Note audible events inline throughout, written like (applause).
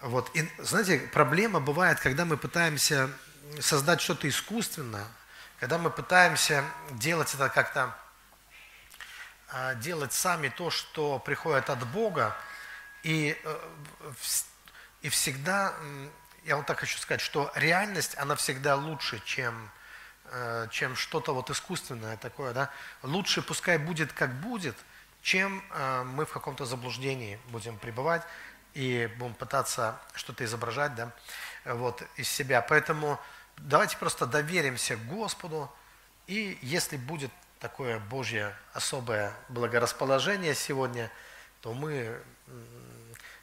Вот. И, знаете, проблема бывает, когда мы пытаемся создать что-то искусственное, когда мы пытаемся делать это как-то, а, делать сами то, что приходит от Бога, и, э, и всегда, я вот так хочу сказать, что реальность, она всегда лучше, чем, э, чем что-то вот искусственное такое, да. Лучше пускай будет, как будет, чем э, мы в каком-то заблуждении будем пребывать и будем пытаться что-то изображать, да, вот, из себя. Поэтому давайте просто доверимся Господу, и если будет такое Божье особое благорасположение сегодня, то мы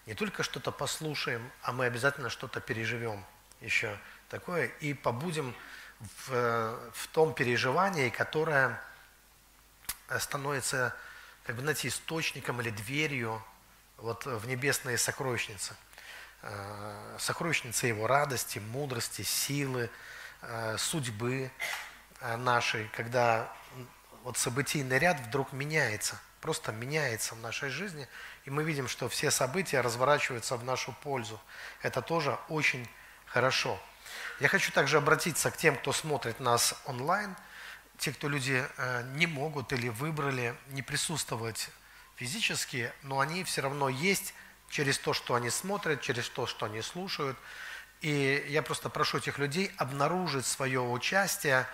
не только что-то послушаем, а мы обязательно что-то переживем еще такое и побудем в, в том переживании, которое становится, как бы, знаете, источником или дверью вот в небесные сокровищницы. Э, сокровищницы его радости, мудрости, силы, э, судьбы э, нашей, когда вот событийный ряд вдруг меняется, просто меняется в нашей жизни, и мы видим, что все события разворачиваются в нашу пользу. Это тоже очень хорошо. Я хочу также обратиться к тем, кто смотрит нас онлайн, те, кто люди не могут или выбрали не присутствовать физически, но они все равно есть через то, что они смотрят, через то, что они слушают. И я просто прошу этих людей обнаружить свое участие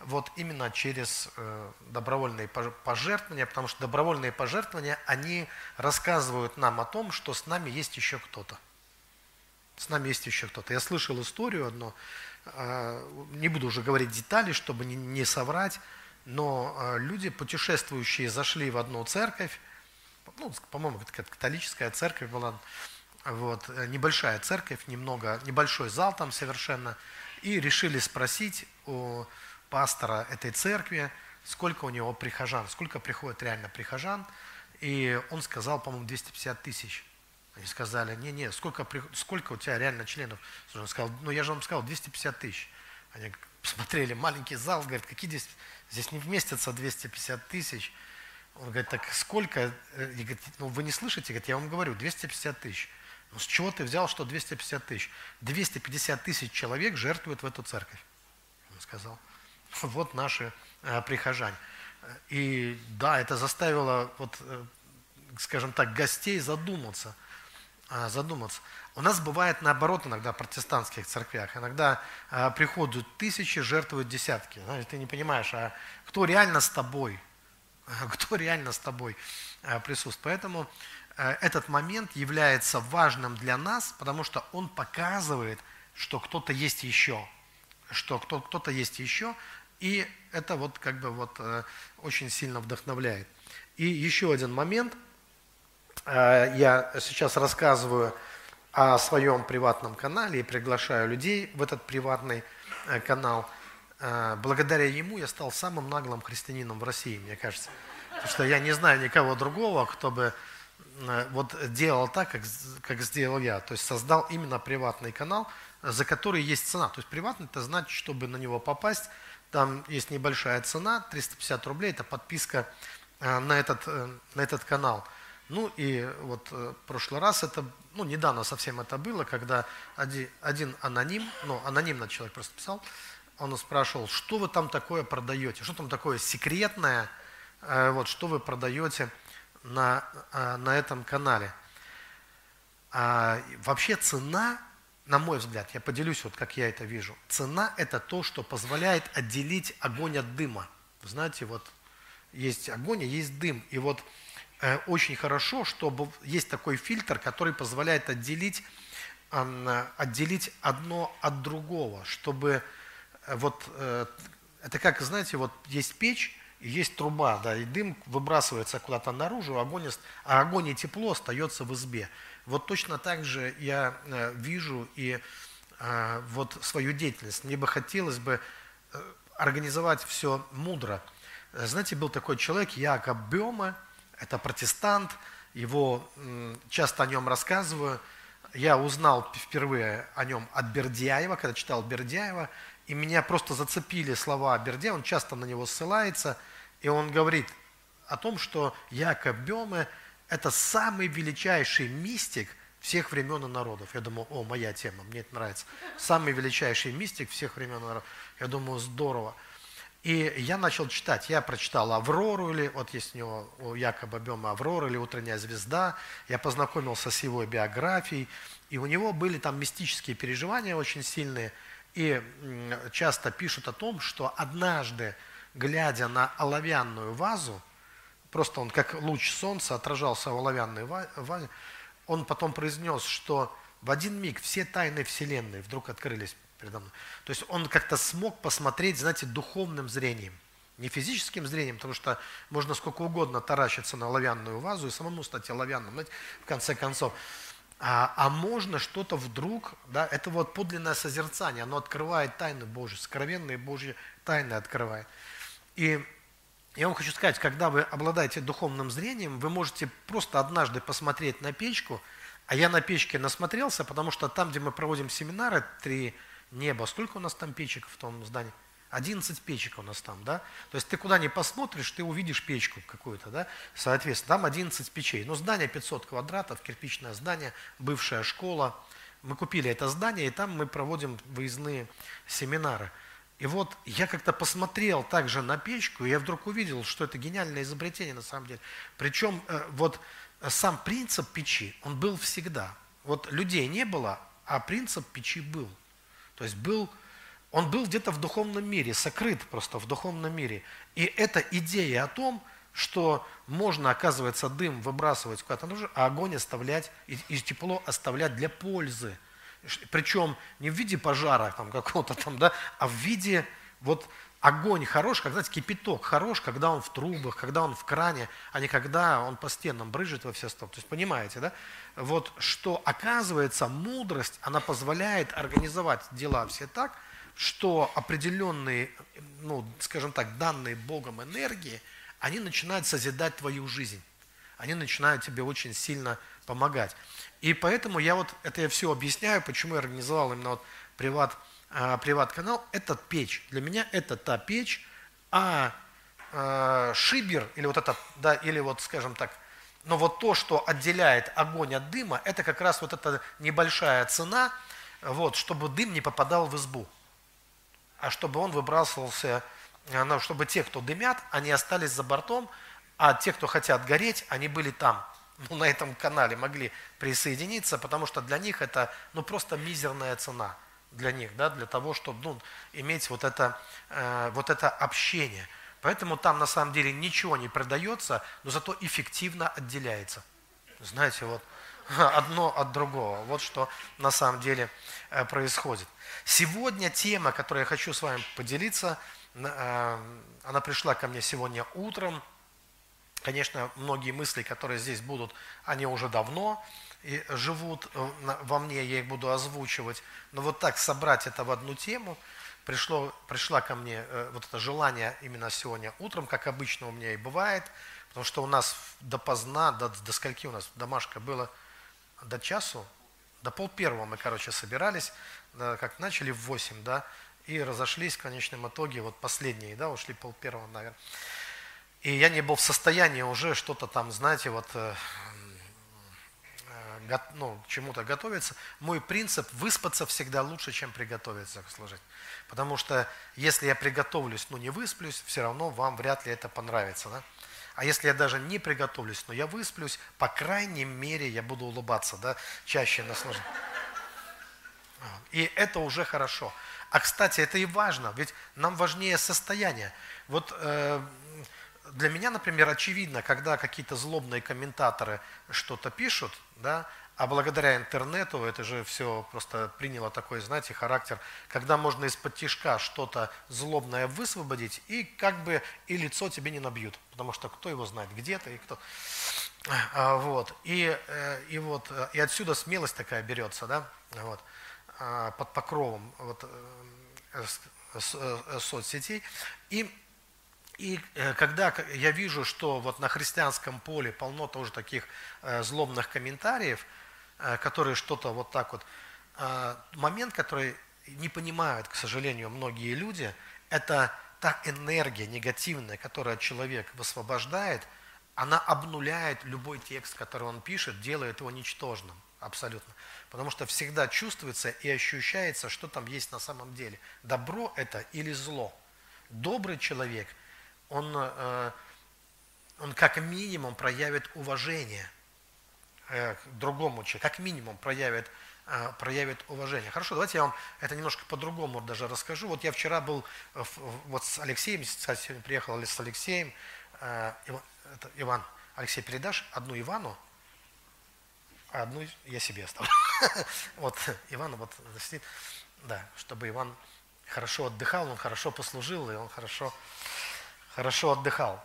вот именно через э, добровольные пожертвования, потому что добровольные пожертвования, они рассказывают нам о том, что с нами есть еще кто-то. С нами есть еще кто-то. Я слышал историю одну, э, не буду уже говорить детали, чтобы не, соврать, но э, люди, путешествующие, зашли в одну церковь, ну, по-моему, католическая церковь была, вот, э, небольшая церковь, немного, небольшой зал там совершенно, и решили спросить у пастора этой церкви, сколько у него прихожан, сколько приходит реально прихожан, и он сказал, по-моему, 250 тысяч. Они сказали, не-не, сколько, сколько у тебя реально членов? Он сказал, ну я же вам сказал, 250 тысяч. Они посмотрели, маленький зал, говорят, какие здесь, здесь не вместятся 250 тысяч. Он говорит, так сколько? И э, говорит, ну вы не слышите? Говорит, я вам говорю, 250 тысяч. Ну с чего ты взял, что 250 тысяч? 250 тысяч человек жертвуют в эту церковь. Он сказал. (laughs) Вот наши э, прихожане. И да, это заставило, вот, э, скажем так, гостей задуматься. Э, задуматься. У нас бывает наоборот иногда в протестантских церквях. Иногда э, приходят тысячи, жертвуют десятки. Знаешь, ты не понимаешь, а кто реально с тобой? (laughs) кто реально с тобой э, присутствует. Поэтому э, этот момент является важным для нас, потому что он показывает, что кто-то есть еще, что кто-то есть еще, и это вот как бы вот э, очень сильно вдохновляет. И еще один момент. Я сейчас рассказываю о своем приватном канале и приглашаю людей в этот приватный канал – благодаря ему я стал самым наглым христианином в России, мне кажется. Потому что я не знаю никого другого, кто бы э, вот делал так, как, как сделал я. То есть создал именно приватный канал, за который есть цена. То есть приватный, это значит, чтобы на него попасть, там есть небольшая цена, 350 рублей, это подписка э, на этот, э, на этот канал. Ну и вот в прошлый раз это, ну недавно совсем это было, когда один, один аноним, ну анонимно человек просто писал, он спрашивал, что вы там такое продаете, что там такое секретное, э, вот, что вы продаете на, э, на этом канале. А, вообще цена, на мой взгляд, я поделюсь, вот как я это вижу, цена – это то, что позволяет отделить огонь от дыма. Вы знаете, вот есть огонь, а есть дым. И вот э, очень хорошо, чтобы есть такой фильтр, который позволяет отделить, э, отделить одно от другого, чтобы вот э, это как, знаете, вот есть печь, и есть труба, да, и дым выбрасывается куда-то наружу, огонь, а огонь и тепло остается в избе. Вот точно так же я э, вижу и э, вот свою деятельность. Мне бы хотелось бы организовать все мудро. Знаете, был такой человек, Якоб Бема, это протестант, его, часто о нем рассказываю. Я узнал впервые о нем от Бердяева, когда читал Бердяева, и меня просто зацепили слова Берде, он часто на него ссылается, и он говорит о том, что Якоб Беме – это самый величайший мистик всех времен и народов. Я думаю, о, моя тема, мне это нравится. Самый величайший мистик всех времен и народов. Я думаю, здорово. И я начал читать. Я прочитал «Аврору», или вот есть у него у Якоба Бема «Аврора» или «Утренняя звезда». Я познакомился с его биографией. И у него были там мистические переживания очень сильные. И часто пишут о том, что однажды, глядя на оловянную вазу, просто он как луч солнца отражался в оловянной вазе, он потом произнес, что в один миг все тайны Вселенной вдруг открылись передо мной. То есть он как-то смог посмотреть, знаете, духовным зрением. Не физическим зрением, потому что можно сколько угодно таращиться на оловянную вазу и самому стать оловянным, знаете, в конце концов. А, а можно что-то вдруг, да, это вот подлинное созерцание, оно открывает тайны Божьи, скровенные Божьи тайны открывает. И я вам хочу сказать, когда вы обладаете духовным зрением, вы можете просто однажды посмотреть на печку, а я на печке насмотрелся, потому что там, где мы проводим семинары, три неба, сколько у нас там печек в том здании? 11 печек у нас там, да? То есть ты куда ни посмотришь, ты увидишь печку какую-то, да? Соответственно, там 11 печей. Но здание 500 квадратов, кирпичное здание, бывшая школа. Мы купили это здание, и там мы проводим выездные семинары. И вот я как-то посмотрел также на печку, и я вдруг увидел, что это гениальное изобретение на самом деле. Причем э, вот сам принцип печи, он был всегда. Вот людей не было, а принцип печи был. То есть был, он был где-то в духовном мире, сокрыт просто в духовном мире. И эта идея о том, что можно, оказывается, дым выбрасывать куда-то нужно, а огонь оставлять и, и тепло оставлять для пользы – причем не в виде пожара там, какого-то там, да, а в виде вот огонь хорош, когда кипяток хорош, когда он в трубах, когда он в кране, а не когда он по стенам брыжет во все стороны. То есть понимаете, да? Вот что оказывается мудрость, она позволяет организовать дела все так, что определенные, ну, скажем так, данные Богом энергии, они начинают созидать твою жизнь. Они начинают тебе очень сильно помогать. И поэтому я вот, это я все объясняю, почему я организовал именно вот приват, э, приват-канал. Этот печь, для меня это та печь, а э, шибер, или вот это, да, или вот, скажем так, но вот то, что отделяет огонь от дыма, это как раз вот эта небольшая цена, вот, чтобы дым не попадал в избу, а чтобы он выбрасывался, ну, чтобы те, кто дымят, они остались за бортом, а те, кто хотят гореть, они были там (laughs) ну, на этом канале могли присоединиться, потому что для них это ну, просто мизерная цена для них, да, для того, чтобы ну, иметь вот это, э, вот это общение. Поэтому там на самом деле ничего не продается, но зато эффективно отделяется. Знаете, вот (laughs) одно от другого. Вот что на самом деле э, происходит. Сегодня тема, которую я хочу с вами поделиться, э, она пришла ко мне сегодня утром – Конечно, многие мысли, которые здесь будут, они уже давно живут э, во мне, я их буду озвучивать. Но вот так собрать это в одну тему, пришло, пришла ко мне вот это желание именно сегодня утром, как обычно у меня и бывает, потому что у нас допоздна, до, до скольки у нас домашка было, до часу, до пол первого мы, короче, собирались, как начали в 8, да, и разошлись в конечном итоге, вот последние, да, ушли пол первого, наверное. И я не был в состоянии уже что-то там, знаете, вот э, э, ну, к чему-то готовиться. Мой принцип – выспаться всегда лучше, чем приготовиться к служить. Потому что если я приготовлюсь, но не высплюсь, все равно вам вряд ли это понравится. Да? А если я даже не приготовлюсь, но я высплюсь, по крайней мере, я буду улыбаться, да, чаще на. И это уже хорошо. А, кстати, это и важно, ведь нам важнее состояние. Вот э, для меня, например, очевидно, когда какие-то злобные комментаторы что-то пишут, да, а благодаря интернету это же все просто приняло такой, знаете, характер, когда можно из-под тишка что-то злобное высвободить, и как бы и лицо тебе не набьют, потому что кто его знает, где ты и кто. А, вот. И, э, и вот и отсюда смелость такая берется, да, вот, а, под покровом вот, э, э, соцсетей. И и э, когда я вижу, что вот на христианском поле полно тоже таких э, злобных комментариев, э, которые что-то вот так вот, момент, который не понимают, к сожалению, многие люди, это та энергия негативная, которая человек высвобождает, она обнуляет любой текст, который он пишет, делает его ничтожным. абсолютно. Потому что всегда чувствуется и ощущается, что там есть на самом деле. Добро это или зло. Добрый человек, он, э, он как минимум проявит уважение э, к другому человеку, как минимум проявит э, проявит уважение. Хорошо, давайте я вам это немножко по-другому даже расскажу. Вот я вчера был вот с Алексеем, кстати, сегодня приехал с Алексеем. Иван, Алексей, передашь одну Ивану, а одну я себе оставлю. (laughs) Вот Иван вот сидит, да, чтобы Иван хорошо отдыхал, он хорошо послужил, и он хорошо, хорошо отдыхал.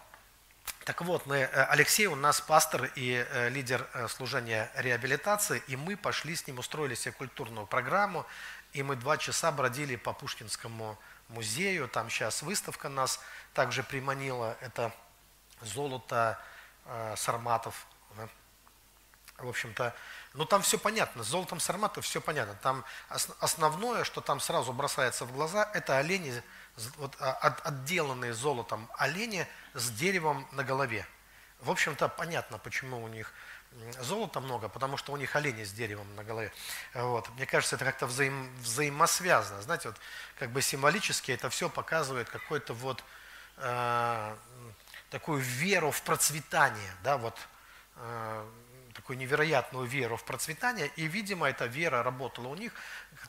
Так вот, мы, э, Алексей у нас пастор и э, лидер э, служения реабилитации, и мы пошли с ним, устроили себе культурную программу, и мы два часа бродили по Пушкинскому музею, там сейчас выставка нас также приманила, это золото сарматов, в общем-то, ну там все понятно, с золотом сармата все понятно. Там основное, что там сразу бросается в глаза, это олени, вот, а, отделанные золотом олени с деревом на голове. В общем-то, понятно, почему у них золота много, потому что у них олени с деревом на голове. Вот. Мне кажется, это как-то взаим, взаимосвязано. Знаете, вот как бы символически это все показывает какой-то вот э, такую веру в процветание, да, вот э, такую невероятную веру в процветание, и, видимо, эта вера работала у них.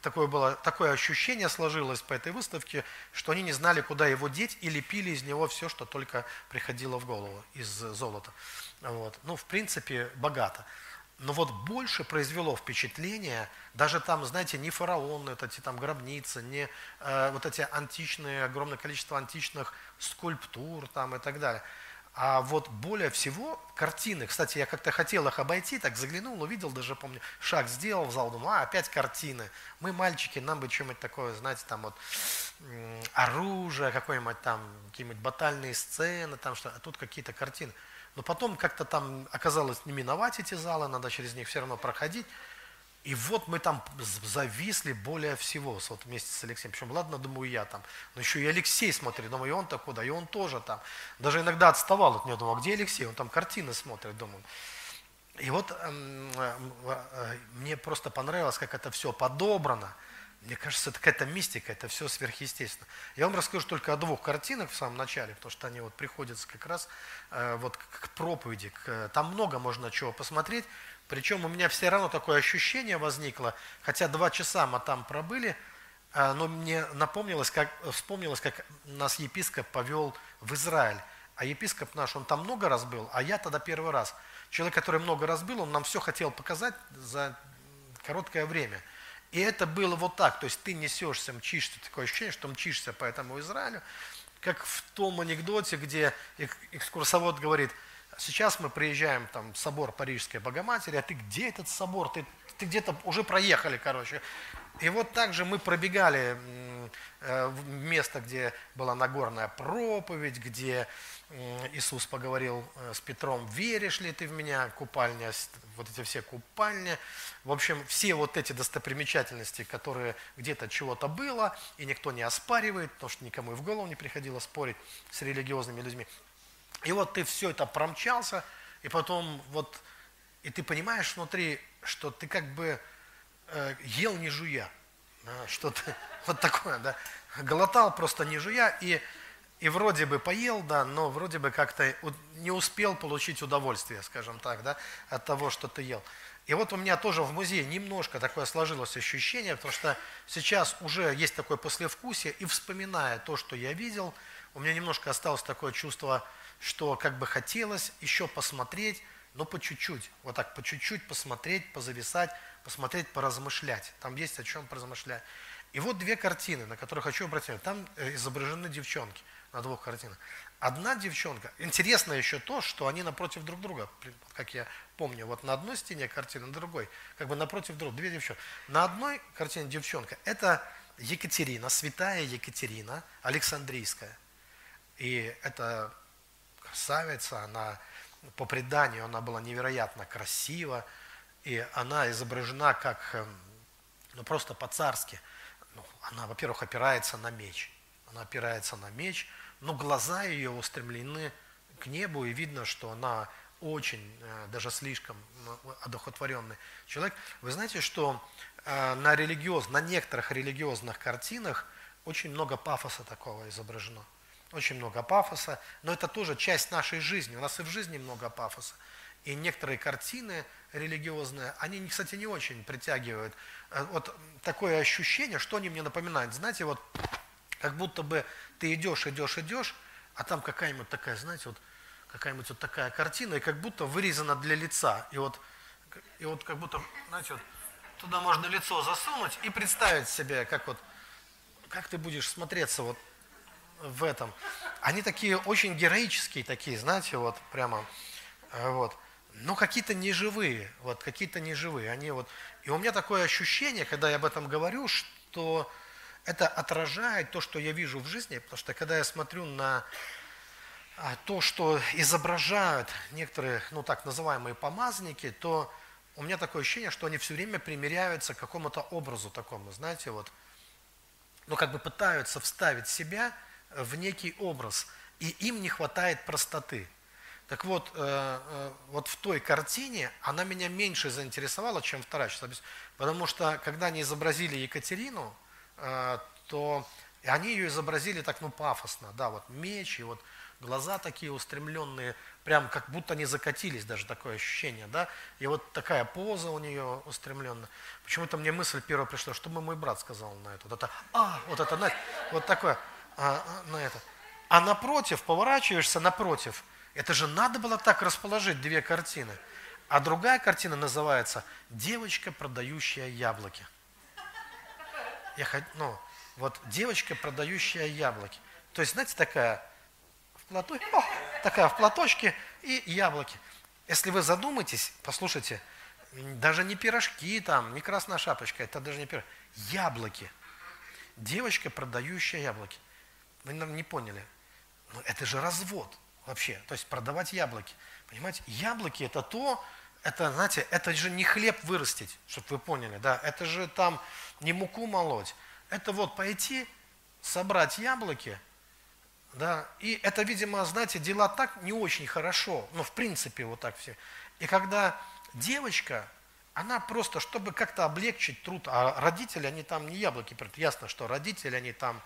Такое, было, такое ощущение сложилось по этой выставке, что они не знали, куда его деть, и лепили из него все, что только приходило в голову из золота. Вот. Ну, в принципе, богато. Но вот больше произвело впечатление, даже там, знаете, не фараоны, эти там гробницы, не э, вот эти античные, огромное количество античных скульптур там и так далее – а вот более всего картины, кстати, я как-то хотел их обойти, так заглянул, увидел, даже помню, шаг сделал в зал, думаю, а, опять картины. Мы, мальчики, нам бы что-нибудь такое, знаете, там вот оружие, какое-нибудь там, какие-нибудь батальные сцены, там что, а тут какие-то картины. Но потом как-то там оказалось не миновать эти залы, надо через них все равно проходить. И вот мы там зависли более всего, вот вместе с Алексеем. Причем, ладно, думаю, я там. Но еще и Алексей смотрит, думаю, и он-то куда, и он тоже там. Даже иногда отставал от него, думал, а где Алексей? Он там картины смотрит, думаю. И вот эм, э, э, мне просто понравилось, как это все подобрано. Мне кажется, это какая-то мистика, это все сверхъестественно. Я вам расскажу только о двух картинах в самом начале, потому что они вот приходятся как раз э, вот к проповеди. Там много можно чего посмотреть. Причем у меня все равно такое ощущение возникло, хотя два часа мы там пробыли, а, но мне напомнилось, как, вспомнилось, как нас епископ повел в Израиль. А епископ наш, он там много раз был, а я тогда первый раз. Человек, который много раз был, он нам все хотел показать за короткое время. И это было вот так, то есть ты несешься, мчишься, такое ощущение, что мчишься по этому Израилю, как в том анекдоте, где экскурсовод говорит – Сейчас мы приезжаем там в собор Парижской Богоматери, а ты где этот собор? Ты, ты где-то уже проехали, короче. И вот также мы пробегали э, место, где была Нагорная проповедь, где Иисус поговорил э, с Петром, веришь ли ты в меня, купальня, вот эти все купальни. В общем, все вот эти достопримечательности, которые где-то чего-то было, и никто не оспаривает, потому что никому и в голову не приходило спорить с религиозными людьми. И вот ты все это промчался, и потом вот, и ты понимаешь внутри, что ты как бы э, ел не жуя. Да, что-то (laughs) вот такое, да. Глотал просто не жуя, и, и вроде бы поел, да, но вроде бы как-то не успел получить удовольствие, скажем так, да, от того, что ты ел. И вот у меня тоже в музее немножко такое сложилось ощущение, потому что сейчас уже есть такое послевкусие, и вспоминая то, что я видел, у меня немножко осталось такое чувство, что как бы хотелось еще посмотреть, но по чуть-чуть, вот так по чуть-чуть посмотреть, позависать, посмотреть, поразмышлять. Там есть о чем поразмышлять. И вот две картины, на которые хочу обратить внимание. Там э, изображены девчонки на двух картинах. Одна девчонка, интересно еще то, что они напротив друг друга, как я помню, вот на одной стене картина, на другой, как бы напротив друг, две девчонки. На одной картине девчонка, это Екатерина, святая Екатерина, Александрийская. И это красавица, она по преданию она была невероятно красива, и она изображена как, эм, ну просто по-царски. Ну, она, во-первых, опирается на меч. Она опирается на меч, но глаза ее устремлены к небу, и видно, что она очень, э, даже слишком одухотворенный человек. Вы знаете, что э, на религиоз, на некоторых религиозных картинах очень много пафоса такого изображено. Очень много пафоса, но это тоже часть нашей жизни. У нас и в жизни много пафоса. И некоторые картины религиозные, они, кстати, не очень притягивают. Э, вот такое ощущение, что они мне напоминают. Знаете, вот как будто бы ты идешь, идешь, идешь, а там какая-нибудь такая, знаете, вот какая-нибудь вот такая картина, и как будто вырезана для лица. И вот, и вот как будто, знаете, вот туда можно лицо засунуть и представить себе, как вот, как ты будешь смотреться вот в этом. Они такие очень героические такие, знаете, вот прямо, э, вот. Но какие-то неживые, вот какие-то неживые. Они вот, и у меня такое ощущение, когда я об этом говорю, что это отражает то, что я вижу в жизни, потому что когда я смотрю на а, то, что изображают некоторые, ну так называемые помазники, то у меня такое ощущение, что они все время примеряются к какому-то образу такому, знаете, вот, ну как бы пытаются вставить себя в некий образ, и им не хватает простоты. Так вот, э, э, вот в той картине она меня меньше заинтересовала, чем вторая. Потому что, когда они изобразили Екатерину, э, то они ее изобразили так, ну, пафосно, да, вот меч, и вот глаза такие устремленные, прям как будто они закатились, даже такое ощущение, да, и вот такая поза у нее устремленная. Почему-то мне мысль первая пришла, что бы мой брат сказал на это, вот это, а, вот это, вот такое, а, на это. А напротив, поворачиваешься напротив, это же надо было так расположить две картины. А другая картина называется «Девочка, продающая яблоки». Я, ну, вот девочка, продающая яблоки. То есть, знаете, такая в плату, о, такая в платочке и яблоки. Если вы задумаетесь, послушайте, даже не пирожки там, не красная шапочка, это даже не пирожки, яблоки. Девочка, продающая яблоки. Вы, наверное, не поняли. Но это же развод вообще. То есть продавать яблоки. Понимаете, яблоки это то, это, знаете, это же не хлеб вырастить, чтобы вы поняли, да, это же там не муку молоть. Это вот пойти, собрать яблоки, да, и это, видимо, знаете, дела так не очень хорошо, ну, в принципе, вот так все. И когда девочка, она просто, чтобы как-то облегчить труд, а родители, они там не яблоки, ясно, что родители, они там,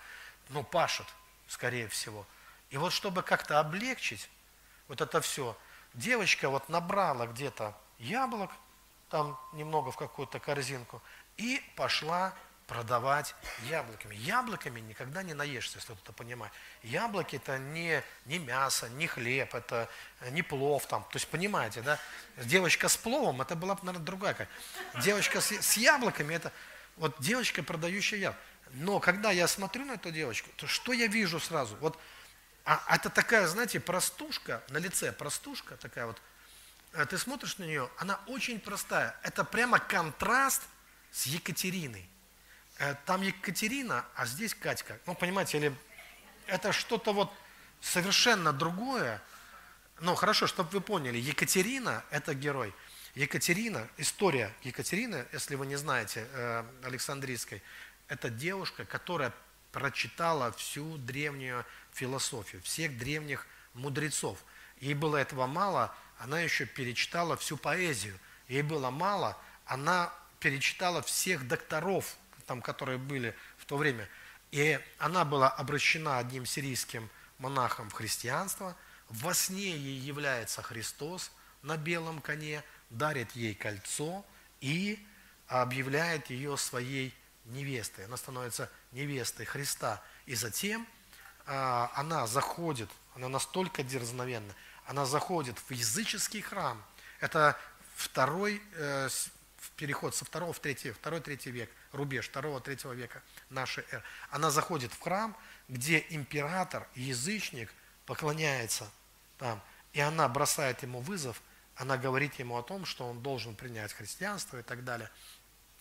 ну, пашут, скорее всего. И вот чтобы как-то облегчить вот это все, девочка вот набрала где-то яблок, там немного в какую-то корзинку, и пошла продавать яблоками. Яблоками никогда не наешься, если кто-то понимает. Яблоки это не, не мясо, не хлеб, это не плов там. То есть понимаете, да? Девочка с пловом, это была бы, наверное, другая. Девочка с, с яблоками, это вот девочка, продающая яблоки. Но когда я смотрю на эту девочку, то что я вижу сразу? Вот а это такая, знаете, простушка, на лице простушка такая вот. Э, ты смотришь на нее, она очень простая. Это прямо контраст с Екатериной. Э, там Екатерина, а здесь Катька. Ну, понимаете, или это что-то вот совершенно другое. Ну, хорошо, чтобы вы поняли, Екатерина – это герой. Екатерина, история Екатерины, если вы не знаете, э, Александрийской, это девушка, которая прочитала всю древнюю философию, всех древних мудрецов. Ей было этого мало, она еще перечитала всю поэзию. Ей было мало, она перечитала всех докторов, там, которые были в то время. И она была обращена одним сирийским монахом в христианство. Во сне ей является Христос на белом коне, дарит ей кольцо и объявляет ее своей невестой. Она становится невестой Христа. И затем а, она заходит, она настолько дерзновенна, она заходит в языческий храм. Это второй э, переход со второго в третий, второй, третий век, рубеж второго, третьего века нашей эры. Она заходит в храм, где император, язычник, поклоняется там, и она бросает ему вызов, она говорит ему о том, что он должен принять христианство и так далее.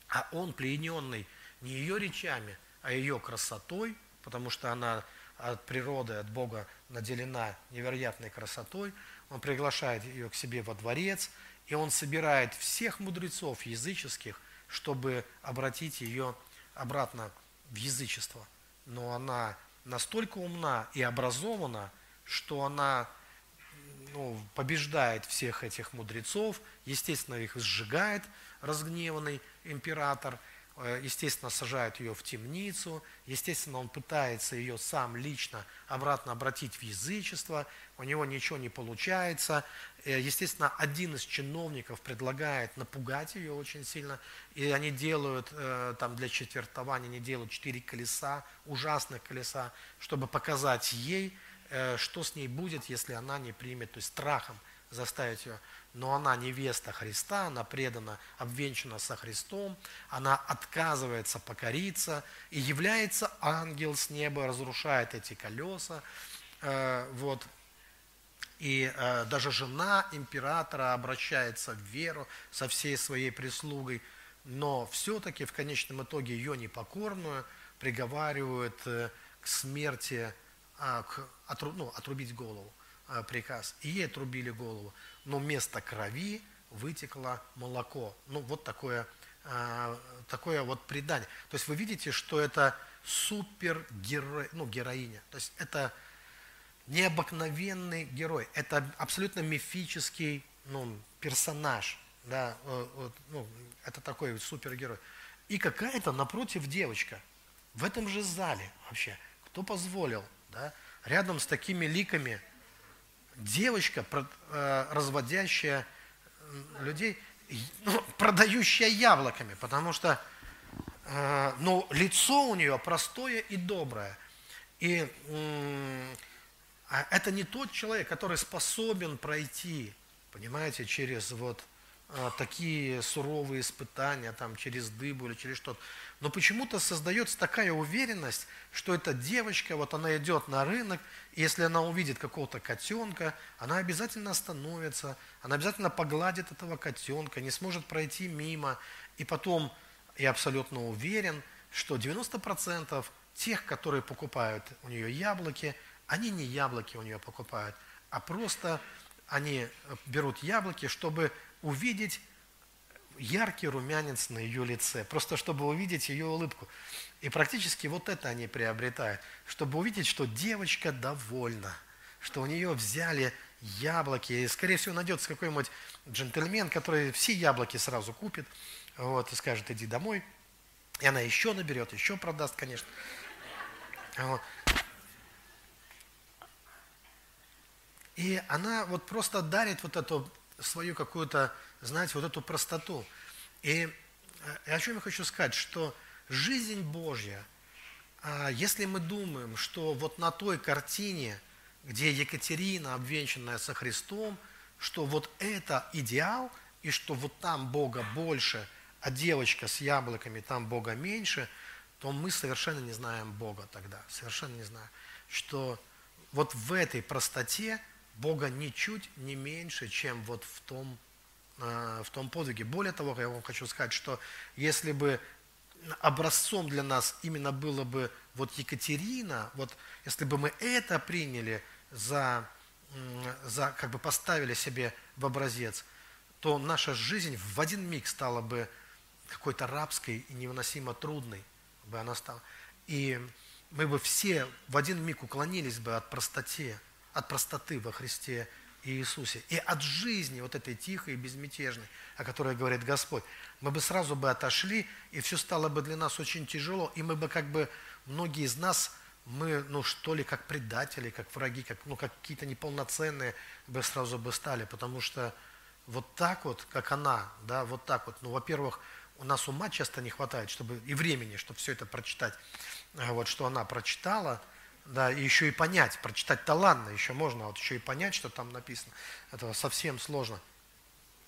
А он, плененный не ее речами, а ее красотой, потому что она от природы, от Бога наделена невероятной красотой. Он приглашает ее к себе во дворец, и он собирает всех мудрецов языческих, чтобы обратить ее обратно в язычество. Но она настолько умна и образована, что она ну, побеждает всех этих мудрецов, естественно, их сжигает разгневанный император – естественно, сажают ее в темницу, естественно, он пытается ее сам лично обратно обратить в язычество, у него ничего не получается. Э, естественно, один из чиновников предлагает напугать ее очень сильно, и они делают, э, там для четвертования, они делают четыре колеса, ужасных колеса, чтобы показать ей, что с ней будет, если она не примет, то есть страхом заставить ее но она невеста Христа, она предана, обвенчана со Христом, она отказывается покориться, и является ангел с неба, разрушает эти колеса, э, вот, и э, даже жена императора обращается в веру со всей своей прислугой, но все-таки в конечном итоге ее непокорную приговаривают э, к смерти, а, к, ну, отрубить голову приказ. И ей отрубили голову но вместо крови вытекло молоко. Ну, вот такое, э, такое вот предание. То есть вы видите, что это супергерой, ну, героиня. То есть это необыкновенный герой. Это абсолютно мифический ну, персонаж. Да, ну, это такой супергерой. И какая-то напротив девочка в этом же зале вообще. Кто позволил, да, рядом с такими ликами – девочка, э, разводящая людей, ну, продающая яблоками, потому что э, ну, лицо у нее простое и доброе. И а это не тот человек, который способен пройти, понимаете, через вот такие суровые испытания, там, через дыбу или через что-то. Но почему-то создается такая уверенность, что эта девочка, вот она идет на рынок, и если она увидит какого-то котенка, она обязательно остановится, она обязательно погладит этого котенка, не сможет пройти мимо. И потом, я абсолютно уверен, что 90% тех, которые покупают у нее яблоки, они не яблоки у нее покупают, а просто они берут яблоки, чтобы увидеть яркий румянец на ее лице, просто чтобы увидеть ее улыбку. И практически вот это они приобретают, чтобы увидеть, что девочка довольна, что у нее взяли яблоки, и, скорее всего, найдется какой-нибудь джентльмен, который все яблоки сразу купит, вот, и скажет, иди домой, и она еще наберет, еще продаст, конечно. Вот. И она вот просто дарит вот эту свою какую-то знаете, вот эту простоту. И, и о чем я хочу сказать, что жизнь Божья, а, если мы думаем, что вот на той картине, где Екатерина, обвенчанная со Христом, что вот это идеал, и что вот там Бога больше, а девочка с яблоками, там Бога меньше, то мы совершенно не знаем Бога тогда, совершенно не знаем, что вот в этой простоте Бога ничуть не меньше, чем вот в том Э, в том подвиге. Более того, я вам хочу сказать, что если бы образцом для нас именно было бы вот Екатерина, вот если бы мы это приняли за, за как бы поставили себе в образец, то наша жизнь в один миг стала бы какой-то рабской и невыносимо трудной бы она стала. И мы бы все в один миг уклонились бы от простоте, от простоты во Христе Иисусе. И от жизни вот этой тихой и безмятежной, о которой говорит Господь, мы бы сразу бы отошли, и все стало бы для нас очень тяжело, и мы бы как бы, многие из нас, мы, ну что ли, как предатели, как враги, как, ну, как какие-то неполноценные бы сразу бы стали, потому что вот так вот, как она, да, вот так вот, ну, во-первых, у нас ума часто не хватает, чтобы и времени, чтобы все это прочитать, вот, что она прочитала – да, и еще и понять, прочитать талантно еще можно, а вот еще и понять, что там написано, это совсем сложно.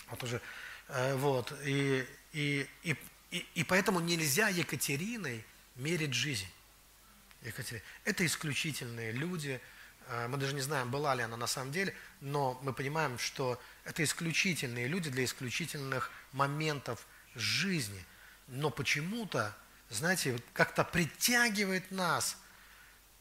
Вот уже, э, вот, и, и, и, и, и поэтому нельзя Екатериной мерить жизнь. Екатерина. Это исключительные люди, э, мы даже не знаем, была ли она на самом деле, но мы понимаем, что это исключительные люди для исключительных моментов жизни. Но почему-то, знаете, как-то притягивает нас –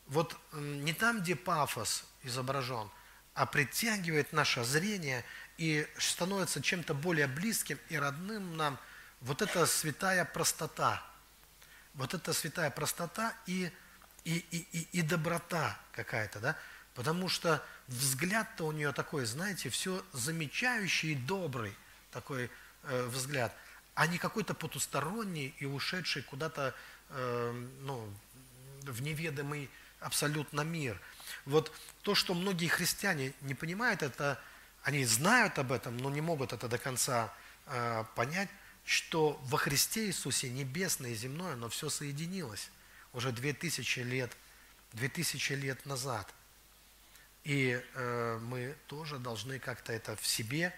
вот не там, где пафос изображен, а притягивает наше зрение и становится чем-то более близким и родным нам вот эта святая простота. Вот эта святая простота и, и, и, и, и доброта какая-то, да? Потому что взгляд-то у нее такой, знаете, все замечающий и добрый такой э, взгляд, а не какой-то потусторонний и ушедший куда-то э, ну, в неведомый абсолютно мир. Вот то, что многие христиане не понимают, это они знают об этом, но не могут это до конца э, понять, что во Христе Иисусе небесное и земное, но все соединилось уже две тысячи лет, две тысячи лет назад. И э, мы тоже должны как-то это в себе,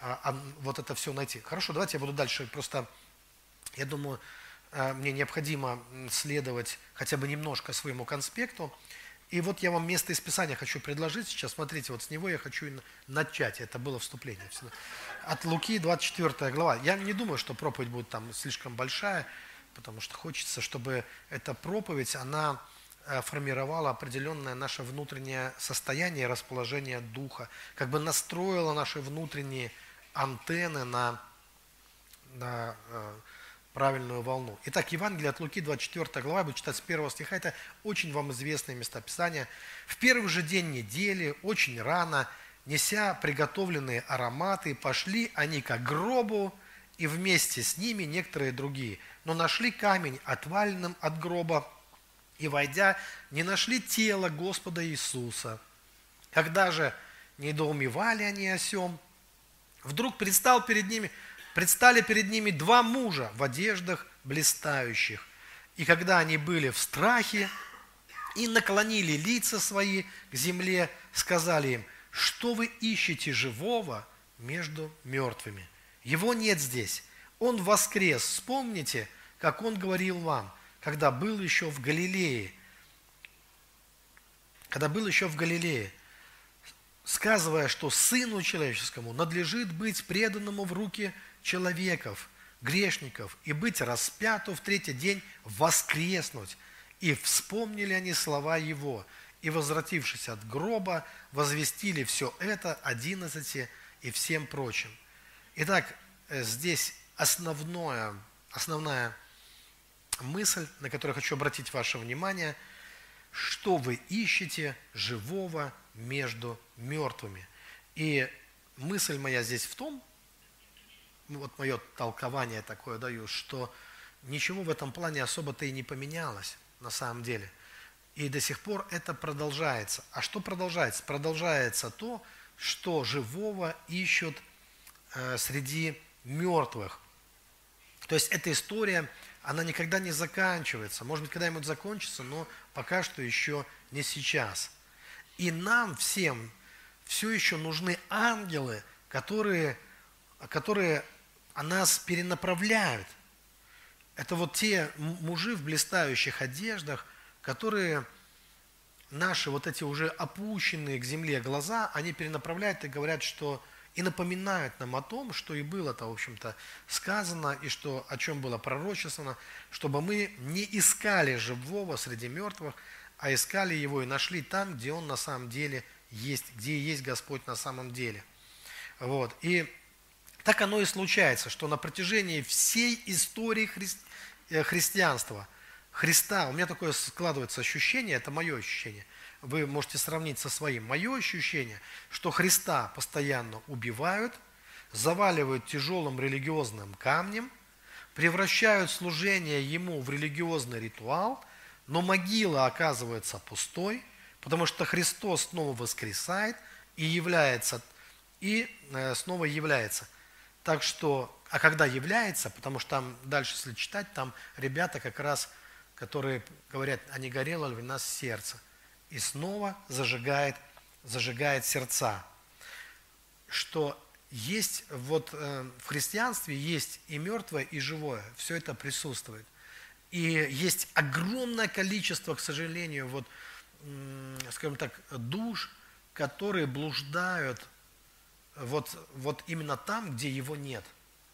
а, а, вот это все найти. Хорошо, давайте я буду дальше. Просто, я думаю, мне необходимо следовать хотя бы немножко своему конспекту. И вот я вам место из Писания хочу предложить сейчас. Смотрите, вот с него я хочу начать. Это было вступление. От Луки, 24 глава. Я не думаю, что проповедь будет там слишком большая, потому что хочется, чтобы эта проповедь, она Э, формировала определенное наше внутреннее состояние, расположение духа, как бы настроила наши внутренние антенны на, на э, правильную волну. Итак, Евангелие от Луки, 24 глава, я буду читать с первого стиха, это очень вам известное местописание. «В первый же день недели, очень рано, неся приготовленные ароматы, пошли они к гробу, и вместе с ними некоторые другие, но нашли камень отваленным от гроба, и, войдя, не нашли тело Господа Иисуса. Когда же недоумевали они о сем, вдруг предстал перед ними, предстали перед ними два мужа в одеждах блистающих. И когда они были в страхе и наклонили лица свои к земле, сказали им, что вы ищете живого между мертвыми? Его нет здесь. Он воскрес. Вспомните, как он говорил вам – когда был еще в Галилее, когда был еще в Галилее, сказывая, что Сыну Человеческому надлежит быть преданному в руки человеков, грешников, и быть распяту в третий день, воскреснуть. И вспомнили они слова Его, и, возвратившись от гроба, возвестили все это одиннадцати и всем прочим. Итак, э, здесь основное, основная мысль, на которую хочу обратить ваше внимание, что вы ищете живого между мертвыми. И мысль моя здесь в том, вот мое толкование такое даю, что ничего в этом плане особо-то и не поменялось на самом деле. И до сих пор это продолжается. А что продолжается? Продолжается то, что живого ищут э, среди мертвых. То есть эта история она никогда не заканчивается. Может быть, когда-нибудь закончится, но пока что еще не сейчас. И нам всем все еще нужны ангелы, которые, которые нас перенаправляют. Это вот те мужи в блистающих одеждах, которые наши вот эти уже опущенные к земле глаза, они перенаправляют и говорят, что и напоминают нам о том, что и было-то, в общем-то, сказано, и что, о чем было пророчествовано, чтобы мы не искали живого среди мертвых, а искали его и нашли там, где он на самом деле есть, где есть Господь на самом деле. Вот. И так оно и случается, что на протяжении всей истории хри... Э, христианства, Христа, у меня такое складывается ощущение, это мое ощущение, вы можете сравнить со своим. Мое ощущение, что Христа постоянно убивают, заваливают тяжелым религиозным камнем, превращают служение Ему в религиозный ритуал, но могила оказывается пустой, потому что Христос снова воскресает и является, и э, снова является. Так что, а когда является, потому что там дальше, если читать, там ребята как раз, которые говорят, а не горело ли в нас сердце – и снова зажигает, зажигает сердца. Что есть вот э, в христианстве есть и мертвое, и живое. Все это присутствует. И есть огромное количество, к сожалению, вот, скажем так, душ, которые блуждают вот, вот именно там, где его нет.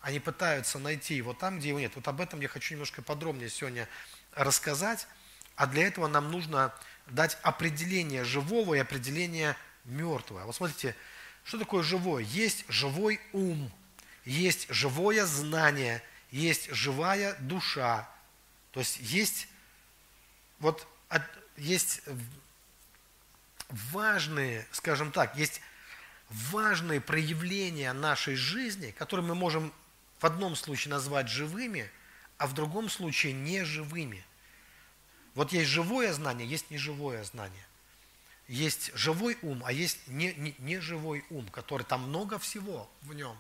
Они пытаются найти его там, где его нет. Вот об этом я хочу немножко подробнее сегодня рассказать. А для этого нам нужно дать определение живого и определение мертвого. Вот смотрите, что такое живое? Есть живой ум, есть живое знание, есть живая душа. То есть есть, вот, есть важные, скажем так, есть важные проявления нашей жизни, которые мы можем в одном случае назвать живыми, а в другом случае неживыми. Вот есть живое знание, есть неживое знание. Есть живой ум, а есть не, не, неживой ум, который там много всего в нем.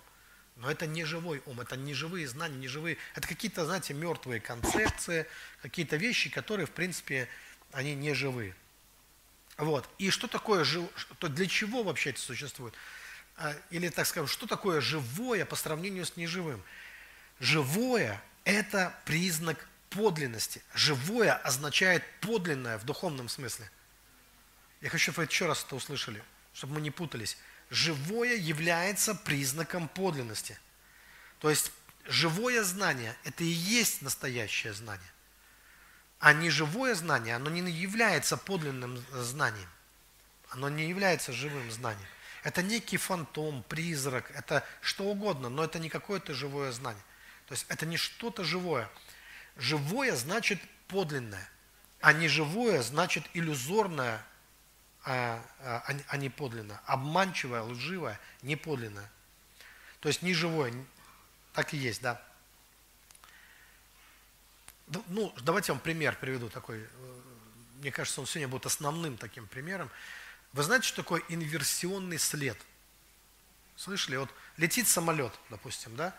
Но это не живой ум, это не живые знания, не живые. Это какие-то, знаете, мертвые концепции, какие-то вещи, которые, в принципе, они не живые. Вот. И что такое, то для чего вообще это существует? А, или, так скажем, что такое живое по сравнению с неживым? Живое – это признак подлинности. Живое означает подлинное в духовном смысле. Я хочу, чтобы вы еще раз это услышали, чтобы мы не путались. Живое является признаком подлинности. То есть живое знание – это и есть настоящее знание. А неживое знание, оно не является подлинным знанием. Оно не является живым знанием. Это некий фантом, призрак, это что угодно, но это не какое-то живое знание. То есть это не что-то живое. Живое значит подлинное, а неживое значит иллюзорное, а, а, а, не подлинное. Обманчивое, лживое, не подлинное. То есть неживое, так и есть, да. Ну, давайте я вам пример приведу такой. Э, мне кажется, он сегодня будет основным таким примером. Вы знаете, что такое инверсионный след? Слышали? Вот летит самолет, допустим, да?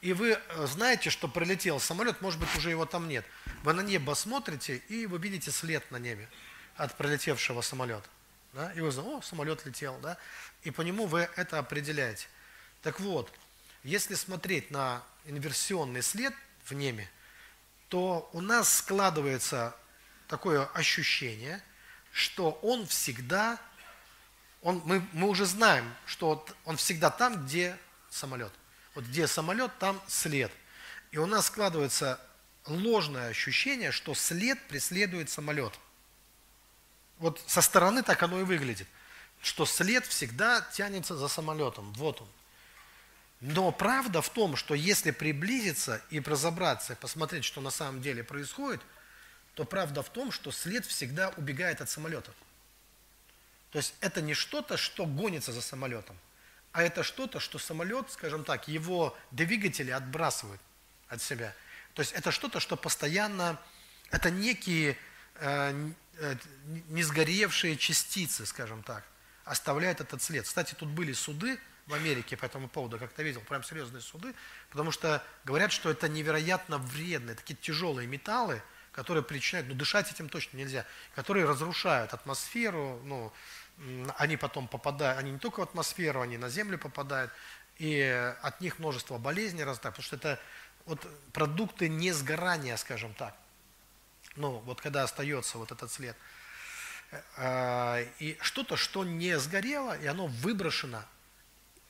И вы э, знаете, что прилетел самолет, может быть, уже его там нет. Вы на небо смотрите, и вы видите след на небе от прилетевшего самолета. Да? И вы знаете, о, самолет летел, да? И по нему вы это определяете. Так вот, если смотреть на инверсионный след в небе, то у нас складывается такое ощущение, что он всегда, он, мы, мы уже знаем, что он всегда там, где самолет. Вот где самолет, там след. И у нас складывается ложное ощущение, что след преследует самолет. Вот со стороны так оно и выглядит, что след всегда тянется за самолетом. Вот он. Но правда в том, что если приблизиться и разобраться, посмотреть, что на самом деле происходит, то правда в том, что след всегда убегает от самолета. То есть это не что-то, что гонится за самолетом, а это что-то, что самолет, скажем так, его двигатели отбрасывают от себя. То есть это что-то, что постоянно, это некие э, э, не частицы, скажем так, оставляют этот след. Кстати, тут были суды, в Америке по этому поводу, как-то видел, прям серьезные суды, потому что говорят, что это невероятно вредные, такие тяжелые металлы, которые причиняют, ну дышать этим точно нельзя, которые разрушают атмосферу, ну, они потом попадают, они не только в атмосферу, они на землю попадают, и от них множество болезней растает, потому что это вот продукты несгорания, скажем так. Ну, вот когда остается вот этот след. Э, и что-то, что не сгорело, и оно выброшено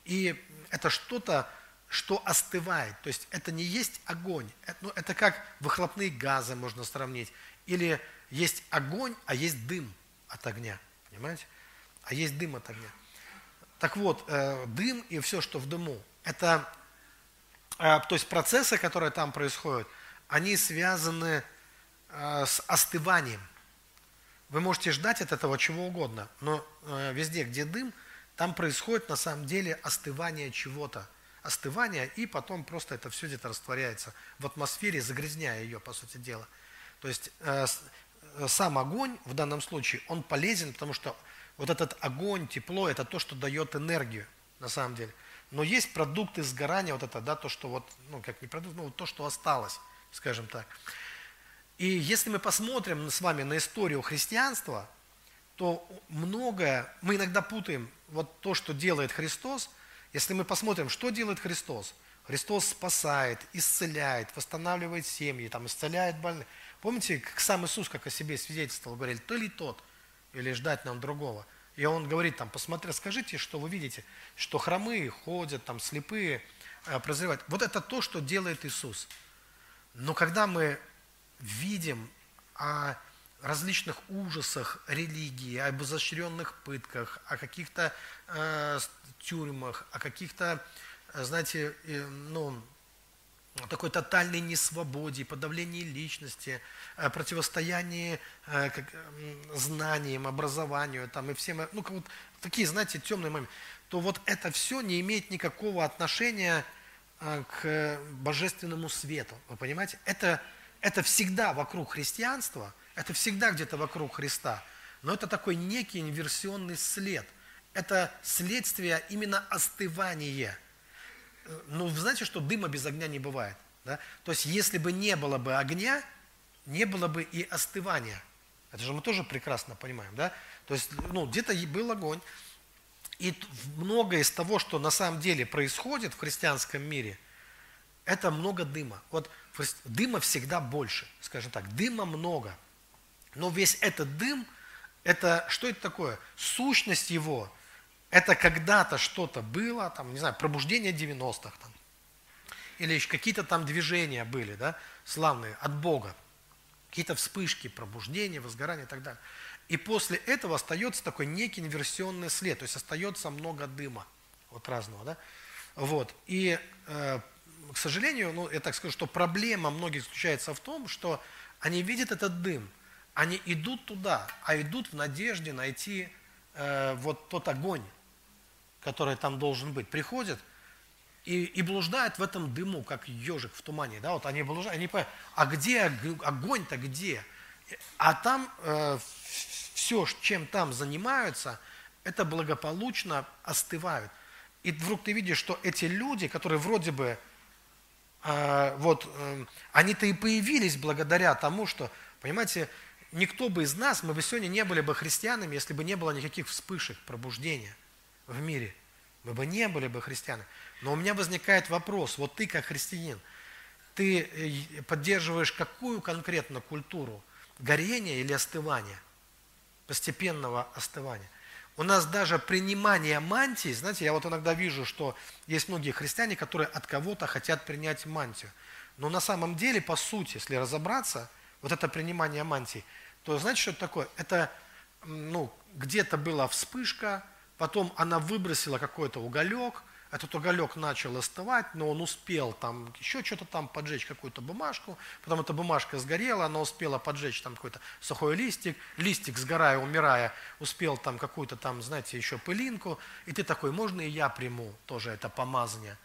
и это что-то, что остывает. То есть это не есть огонь. Это, ну, это как выхлопные газы можно сравнить. Или есть огонь, а есть дым от огня. Понимаете? А есть дым от огня. Так вот, э, дым и все, что в дыму, это, э, то есть процессы, которые там происходят, они связаны э, с остыванием. Вы можете ждать от этого чего угодно, но э, везде, где дым – там происходит на самом деле остывание чего-то. Остывание, и потом просто это все где-то растворяется в атмосфере, загрязняя ее, по сути дела. То есть э, э, сам огонь в данном случае, он полезен, потому что вот этот огонь, тепло, это то, что дает энергию на самом деле. Но есть продукты сгорания, вот это, да, то, что вот, ну, как не продукт, ну, то, что осталось, скажем так. И если мы посмотрим с вами на историю христианства, то многое, мы иногда путаем вот то, что делает Христос, если мы посмотрим, что делает Христос, Христос спасает, исцеляет, восстанавливает семьи, там, исцеляет больных. Помните, как сам Иисус, как о себе свидетельствовал, говорил, то ли тот, или ждать нам другого. И он говорит, там, посмотри, скажите, что вы видите, что хромые ходят, там, слепые э, прозревают. Вот это то, что делает Иисус. Но когда мы видим а, различных ужасах религии, об изощренных пытках, о каких-то э, тюрьмах, о каких-то, э, знаете, э, ну, такой тотальной несвободе, подавлении личности, э, противостоянии э, как, знаниям, образованию там, и всем, ну, как вот такие, знаете, темные моменты, то вот это все не имеет никакого отношения э, к божественному свету. Вы понимаете? Это, это всегда вокруг христианства, это всегда где-то вокруг Христа, но это такой некий инверсионный след. Это следствие именно остывания – ну, вы знаете, что дыма без огня не бывает. Да? То есть, если бы не было бы огня, не было бы и остывания. Это же мы тоже прекрасно понимаем, да? То есть, ну, где-то был огонь. И многое из того, что на самом деле происходит в христианском мире, это много дыма. Вот дыма всегда больше, скажем так, дыма много. Но весь этот дым, это что это такое? Сущность его это когда-то что-то было, там, не знаю, пробуждение 90-х, там, или еще какие-то там движения были, да, славные, от Бога. Какие-то вспышки, пробуждения, возгорания и так далее. И после этого остается такой некий инверсионный след, то есть остается много дыма, вот разного, да. Вот, и, э, к сожалению, ну, я так скажу, что проблема многих заключается в том, что они видят этот дым, они идут туда, а идут в надежде найти э, вот тот огонь, который там должен быть, приходят и, и блуждают в этом дыму, как ежик в тумане. Да? Вот они блуждают, они понимают, а где огонь-то где? А там э, все, чем там занимаются, это благополучно остывают. И вдруг ты видишь, что эти люди, которые вроде бы, э, вот, э, они-то и появились благодаря тому, что, понимаете, никто бы из нас, мы бы сегодня не были бы христианами, если бы не было никаких вспышек пробуждения в мире. Мы бы не были бы христианами. Но у меня возникает вопрос, вот ты как христианин, ты э, поддерживаешь какую конкретно культуру? Горения или остывания? Постепенного остывания. У нас даже принимание мантии, знаете, я вот иногда вижу, что есть многие христиане, которые от кого-то хотят принять мантию. Но на самом деле, по сути, если разобраться, вот это принимание мантии, то знаете, что это такое? Это ну, где-то была вспышка, потом она выбросила какой-то уголек, этот уголек начал остывать, но он успел там еще что-то там поджечь, какую-то бумажку, потом эта бумажка сгорела, она успела поджечь там какой-то сухой листик, листик, сгорая, умирая, успел там какую-то там, знаете, еще пылинку, и ты такой, можно и я приму тоже это помазание?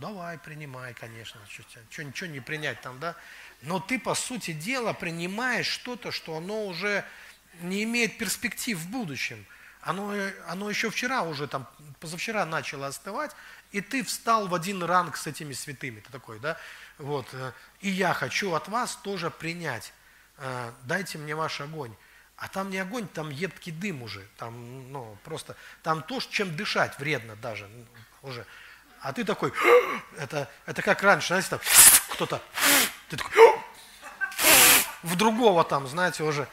Давай, принимай, конечно, что, ничего не принять там, да? Но ты, по сути дела, принимаешь что-то, что оно уже не имеет перспектив в будущем – оно, оно еще вчера уже, там, позавчера начало остывать, и ты встал в один ранг с этими святыми. Ты такой, да? Вот. Э, и я хочу от вас тоже принять. Э, дайте мне ваш огонь. А там не огонь, там едкий дым уже. Там, ну, просто, там то, чем дышать вредно даже уже. А ты такой, это, это как раньше, знаете, там кто-то, ты такой, в другого там, знаете, уже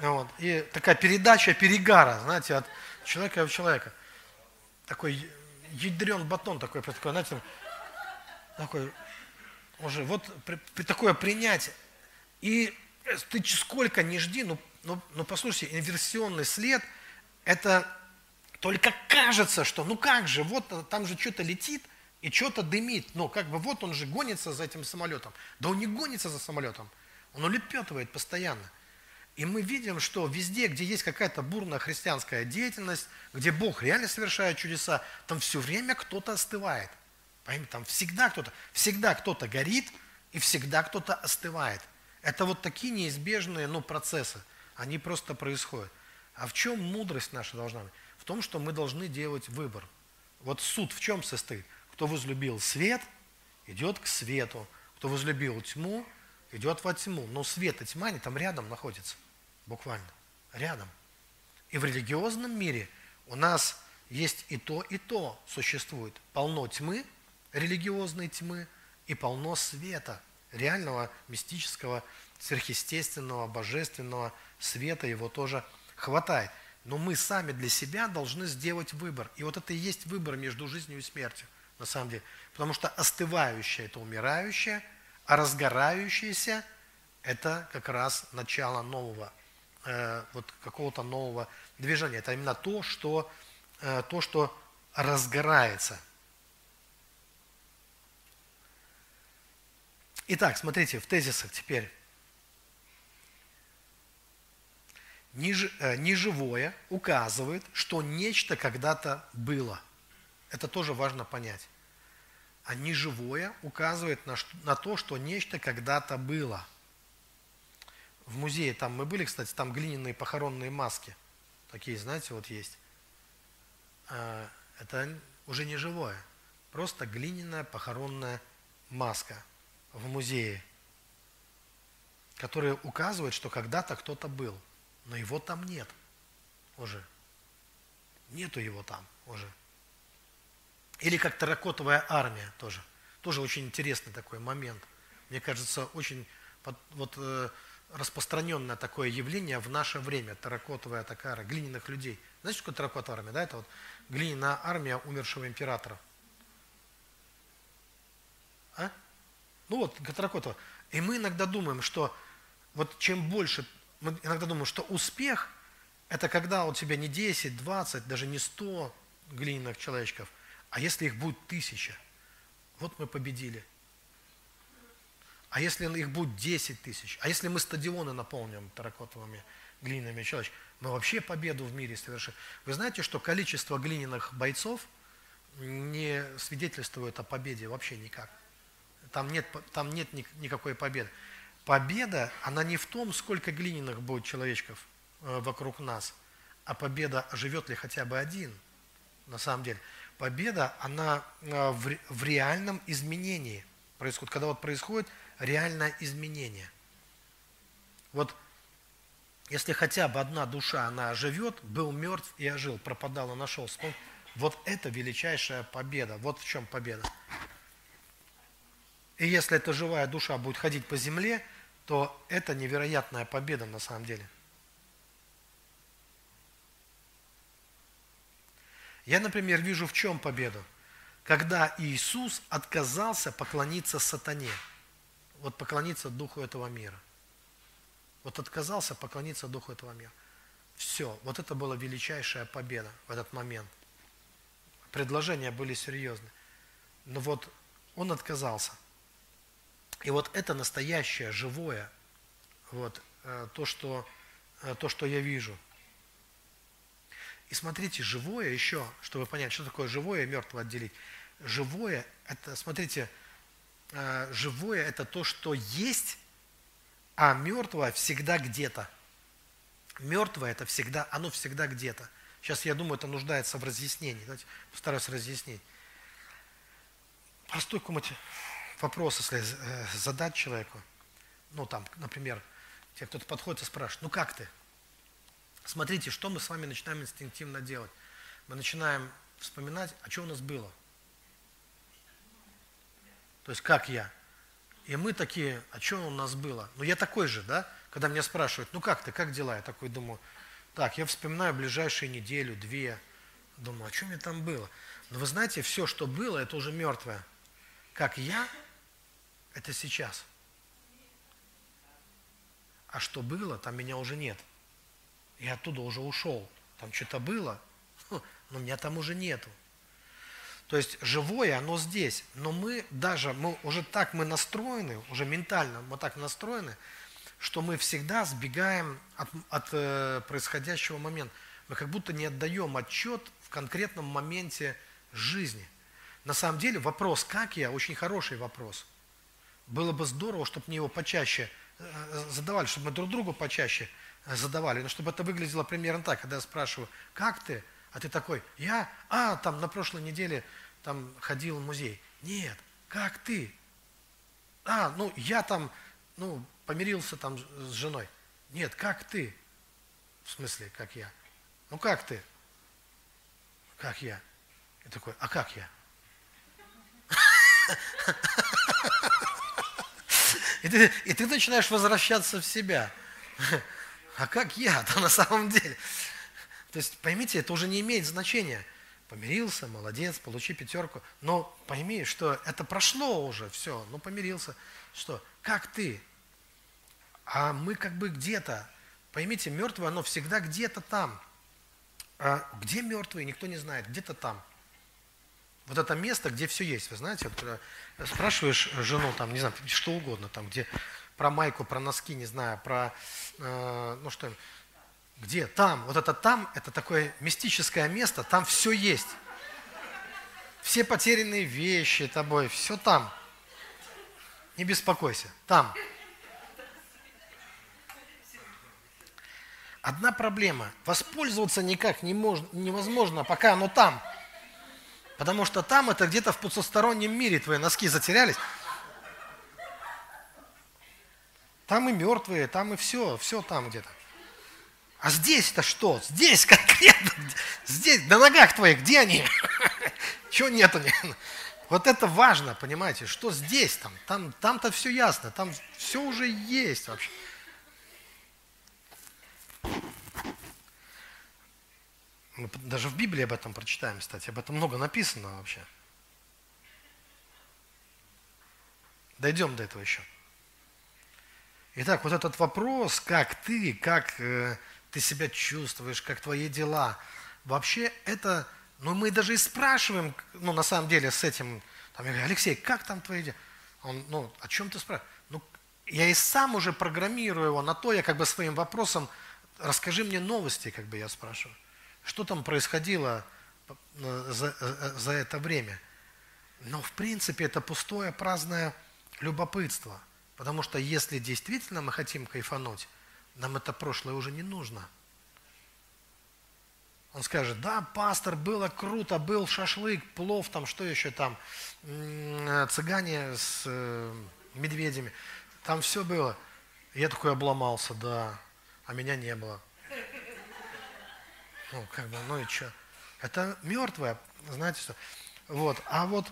вот. И такая передача перегара, знаете, от человека в человека. Такой ядрен батон такой, такой, знаете, такой, уже вот при, при, такое принятие. И ты сколько не жди, ну, ну, ну послушайте, инверсионный след, это только кажется, что ну как же, вот там же что-то летит и что-то дымит. Ну, как бы вот он же гонится за этим самолетом. Да он не гонится за самолетом, он улепетывает постоянно. И мы видим, что везде, где есть какая-то бурная христианская деятельность, где Бог реально совершает чудеса, там все время кто-то остывает. Поймите, там всегда кто-то, всегда кто-то горит, и всегда кто-то остывает. Это вот такие неизбежные ну, процессы. Они просто происходят. А в чем мудрость наша должна быть? В том, что мы должны делать выбор. Вот суд в чем состоит? Кто возлюбил свет, идет к свету. Кто возлюбил тьму, идет во тьму. Но свет и тьма, они там рядом находятся буквально, рядом. И в религиозном мире у нас есть и то, и то существует. Полно тьмы, религиозной тьмы, и полно света, реального, мистического, сверхъестественного, божественного света, его тоже хватает. Но мы сами для себя должны сделать выбор. И вот это и есть выбор между жизнью и смертью, на самом деле. Потому что остывающее – это умирающее, а разгорающееся – это как раз начало нового э, вот какого-то нового движения. Это именно то, что, э, то, что разгорается. Итак, смотрите, в тезисах теперь. Э, неживое указывает, что нечто когда-то было. Это тоже важно понять. А неживое указывает на, на то, что нечто когда-то было. В музее там мы были, кстати, там глиняные похоронные маски. Такие, знаете, вот есть. А, это уже не живое. Просто глиняная похоронная маска в музее, которая указывает, что когда-то кто-то был – но его там нет уже. Нету его там уже. Или как терракотовая армия тоже. Тоже очень интересный такой момент. Мне кажется, очень вот, э, распространенное такое явление в наше время. Терракотовая такая глиняных людей. Знаете, что такое терракотовая армия? Да, это вот глиняная армия умершего императора. А? Ну вот, терракотовая. И мы иногда думаем, что вот чем больше мы иногда думаем, что успех – это когда у тебя не 10, 20, даже не 100 глиняных человечков, а если их будет тысяча, вот мы победили. А если их будет 10 тысяч, а если мы стадионы наполним терракотовыми глиняными человечками, мы вообще победу в мире совершим. Вы знаете, что количество глиняных бойцов не свидетельствует о победе вообще никак. Там нет, там нет никакой победы победа, она не в том, сколько глиняных будет человечков э, вокруг нас, а победа, живет ли хотя бы один, на самом деле. Победа, она э, в, реальном изменении происходит, когда вот происходит реальное изменение. Вот если хотя бы одна душа, она живет, был мертв и ожил, пропадал и нашел, вот это величайшая победа. Вот в чем победа. И если эта живая душа будет ходить по земле, то это невероятная победа на самом деле. Я, например, вижу в чем победу. Когда Иисус отказался поклониться сатане, вот поклониться духу этого мира. Вот отказался поклониться духу этого мира. Все, вот это была величайшая победа в этот момент. Предложения были серьезны. Но вот он отказался – и вот это настоящее, живое, вот, э, то, что, э, то, что я вижу. И смотрите, живое еще, чтобы понять, что такое живое и мертвое отделить. Живое, это, смотрите, э, живое это то, что есть, а мертвое всегда где-то. Мертвое это всегда, оно всегда где-то. Сейчас, я думаю, это нуждается в разъяснении. Давайте постараюсь разъяснить. Простой какой-нибудь вопрос, если э, задать человеку, ну там, например, тебе кто-то подходит и спрашивает, ну как ты? Смотрите, что мы с вами начинаем инстинктивно делать. Мы начинаем вспоминать, а что у нас было. То есть как я. И мы такие, а что у нас было? Ну я такой же, да? Когда меня спрашивают, ну как ты, как дела? Я такой думаю, так, я вспоминаю ближайшие неделю, две. Думаю, а что мне там было? Но вы знаете, все, что было, это уже мертвое. Как я, это сейчас. А что было, там меня уже нет. Я оттуда уже ушел. Там что-то было, (laughs) но меня там уже нету. То есть живое, оно здесь. Но мы даже, мы уже так мы настроены, уже ментально мы так настроены, что мы всегда сбегаем от, от э, происходящего момента. Мы как будто не отдаем отчет в конкретном моменте жизни. На самом деле вопрос «как я?» очень хороший вопрос – было бы здорово, чтобы мне его почаще э, задавали, чтобы мы друг другу почаще э, задавали. Но чтобы это выглядело примерно так, когда я спрашиваю, как ты? А ты такой, я, а, там на прошлой неделе там ходил в музей. Нет, как ты? А, ну я там, ну, помирился там с женой. Нет, как ты? В смысле, как я? Ну как ты? Как я? И такой, а как я? (laughs) И ты, и ты начинаешь возвращаться в себя. А как я-то на самом деле? То есть, поймите, это уже не имеет значения. Помирился, молодец, получи пятерку. Но пойми, что это прошло уже, все, ну помирился. Что? Как ты? А мы как бы где-то. Поймите, мертвое, оно всегда где-то там. А где мертвые, никто не знает, где-то там. Вот это место, где все есть. Вы знаете, вот, э, спрашиваешь жену, там, не знаю, что угодно, там, где про майку, про носки, не знаю, про, э, ну что, где? Там. Вот это там, это такое мистическое место, там все есть. Все потерянные вещи тобой, все там. Не беспокойся, там. Одна проблема. Воспользоваться никак не можно, невозможно, пока оно там. Потому что там это где-то в потустороннем мире твои носки затерялись. Там и мертвые, там и все, все там где-то. А здесь-то что? Здесь конкретно, здесь, на ногах твоих, где они? (laughs) Чего нету? Вот это важно, понимаете, что здесь там, там, там-то все ясно, там все уже есть вообще. Мы даже в Библии об этом прочитаем, кстати, об этом много написано вообще. Дойдем до этого еще. Итак, вот этот вопрос, как ты, как э, ты себя чувствуешь, как твои дела, вообще это, ну мы даже и спрашиваем, ну на самом деле с этим, там, я говорю, Алексей, как там твои дела? Он, ну, о чем ты спрашиваешь? Ну, я и сам уже программирую его на то, я как бы своим вопросом, расскажи мне новости, как бы я спрашиваю. Что там происходило э, за, э, за это время? Но в принципе это пустое, праздное любопытство. Потому что если действительно мы хотим кайфануть, нам это прошлое уже не нужно. Он скажет, да, пастор, было круто, был шашлык, плов, там, что еще там, э, цыгане с медведями, там все было. Я такой обломался, да, а меня не было. Ну, как бы, ну и что? Это мертвое, знаете что? Вот, а вот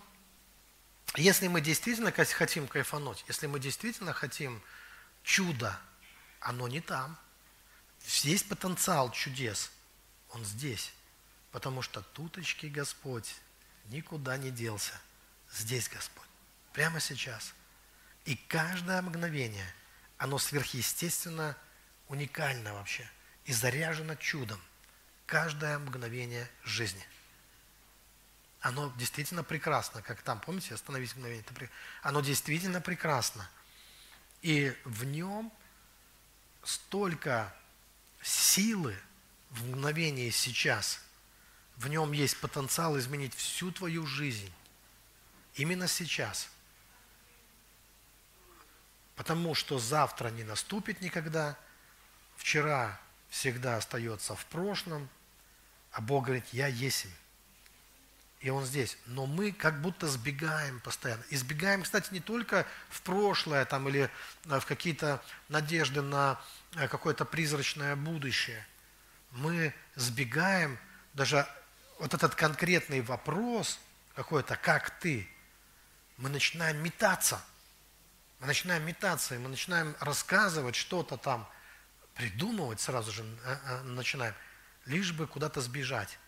если мы действительно хотим кайфануть, если мы действительно хотим чуда, оно не там. Есть потенциал чудес, он здесь. Потому что туточки Господь никуда не делся. Здесь Господь. Прямо сейчас. И каждое мгновение, оно сверхъестественно уникально вообще. И заряжено чудом каждое мгновение жизни. Оно действительно прекрасно, как там, помните, остановить мгновение. Оно действительно прекрасно. И в нем столько силы в мгновении сейчас. В нем есть потенциал изменить всю твою жизнь. Именно сейчас. Потому что завтра не наступит никогда. Вчера всегда остается в прошлом. А Бог говорит, я есть. И Он здесь. Но мы как будто сбегаем постоянно. Избегаем, кстати, не только в прошлое там, или э, в какие-то надежды на э, какое-то призрачное будущее. Мы сбегаем даже вот этот конкретный вопрос какой-то, как ты, мы начинаем метаться. Мы начинаем метаться, и мы начинаем рассказывать что-то там, придумывать сразу же э, начинаем лишь бы куда-то сбежать.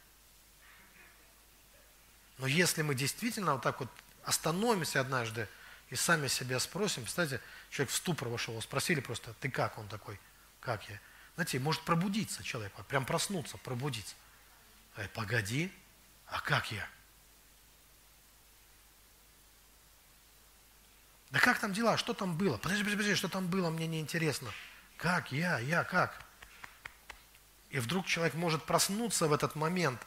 Но если мы действительно вот так вот остановимся однажды и сами себя спросим, кстати, человек в ступор вошел, спросили просто, ты как? Он такой, как я? Знаете, может пробудиться человек, прям проснуться, пробудиться. Эй, погоди, а как я? Да как там дела? Что там было? Подожди, подожди, подожди, что там было, мне не интересно. Как я? Я как? И вдруг человек может проснуться в этот момент,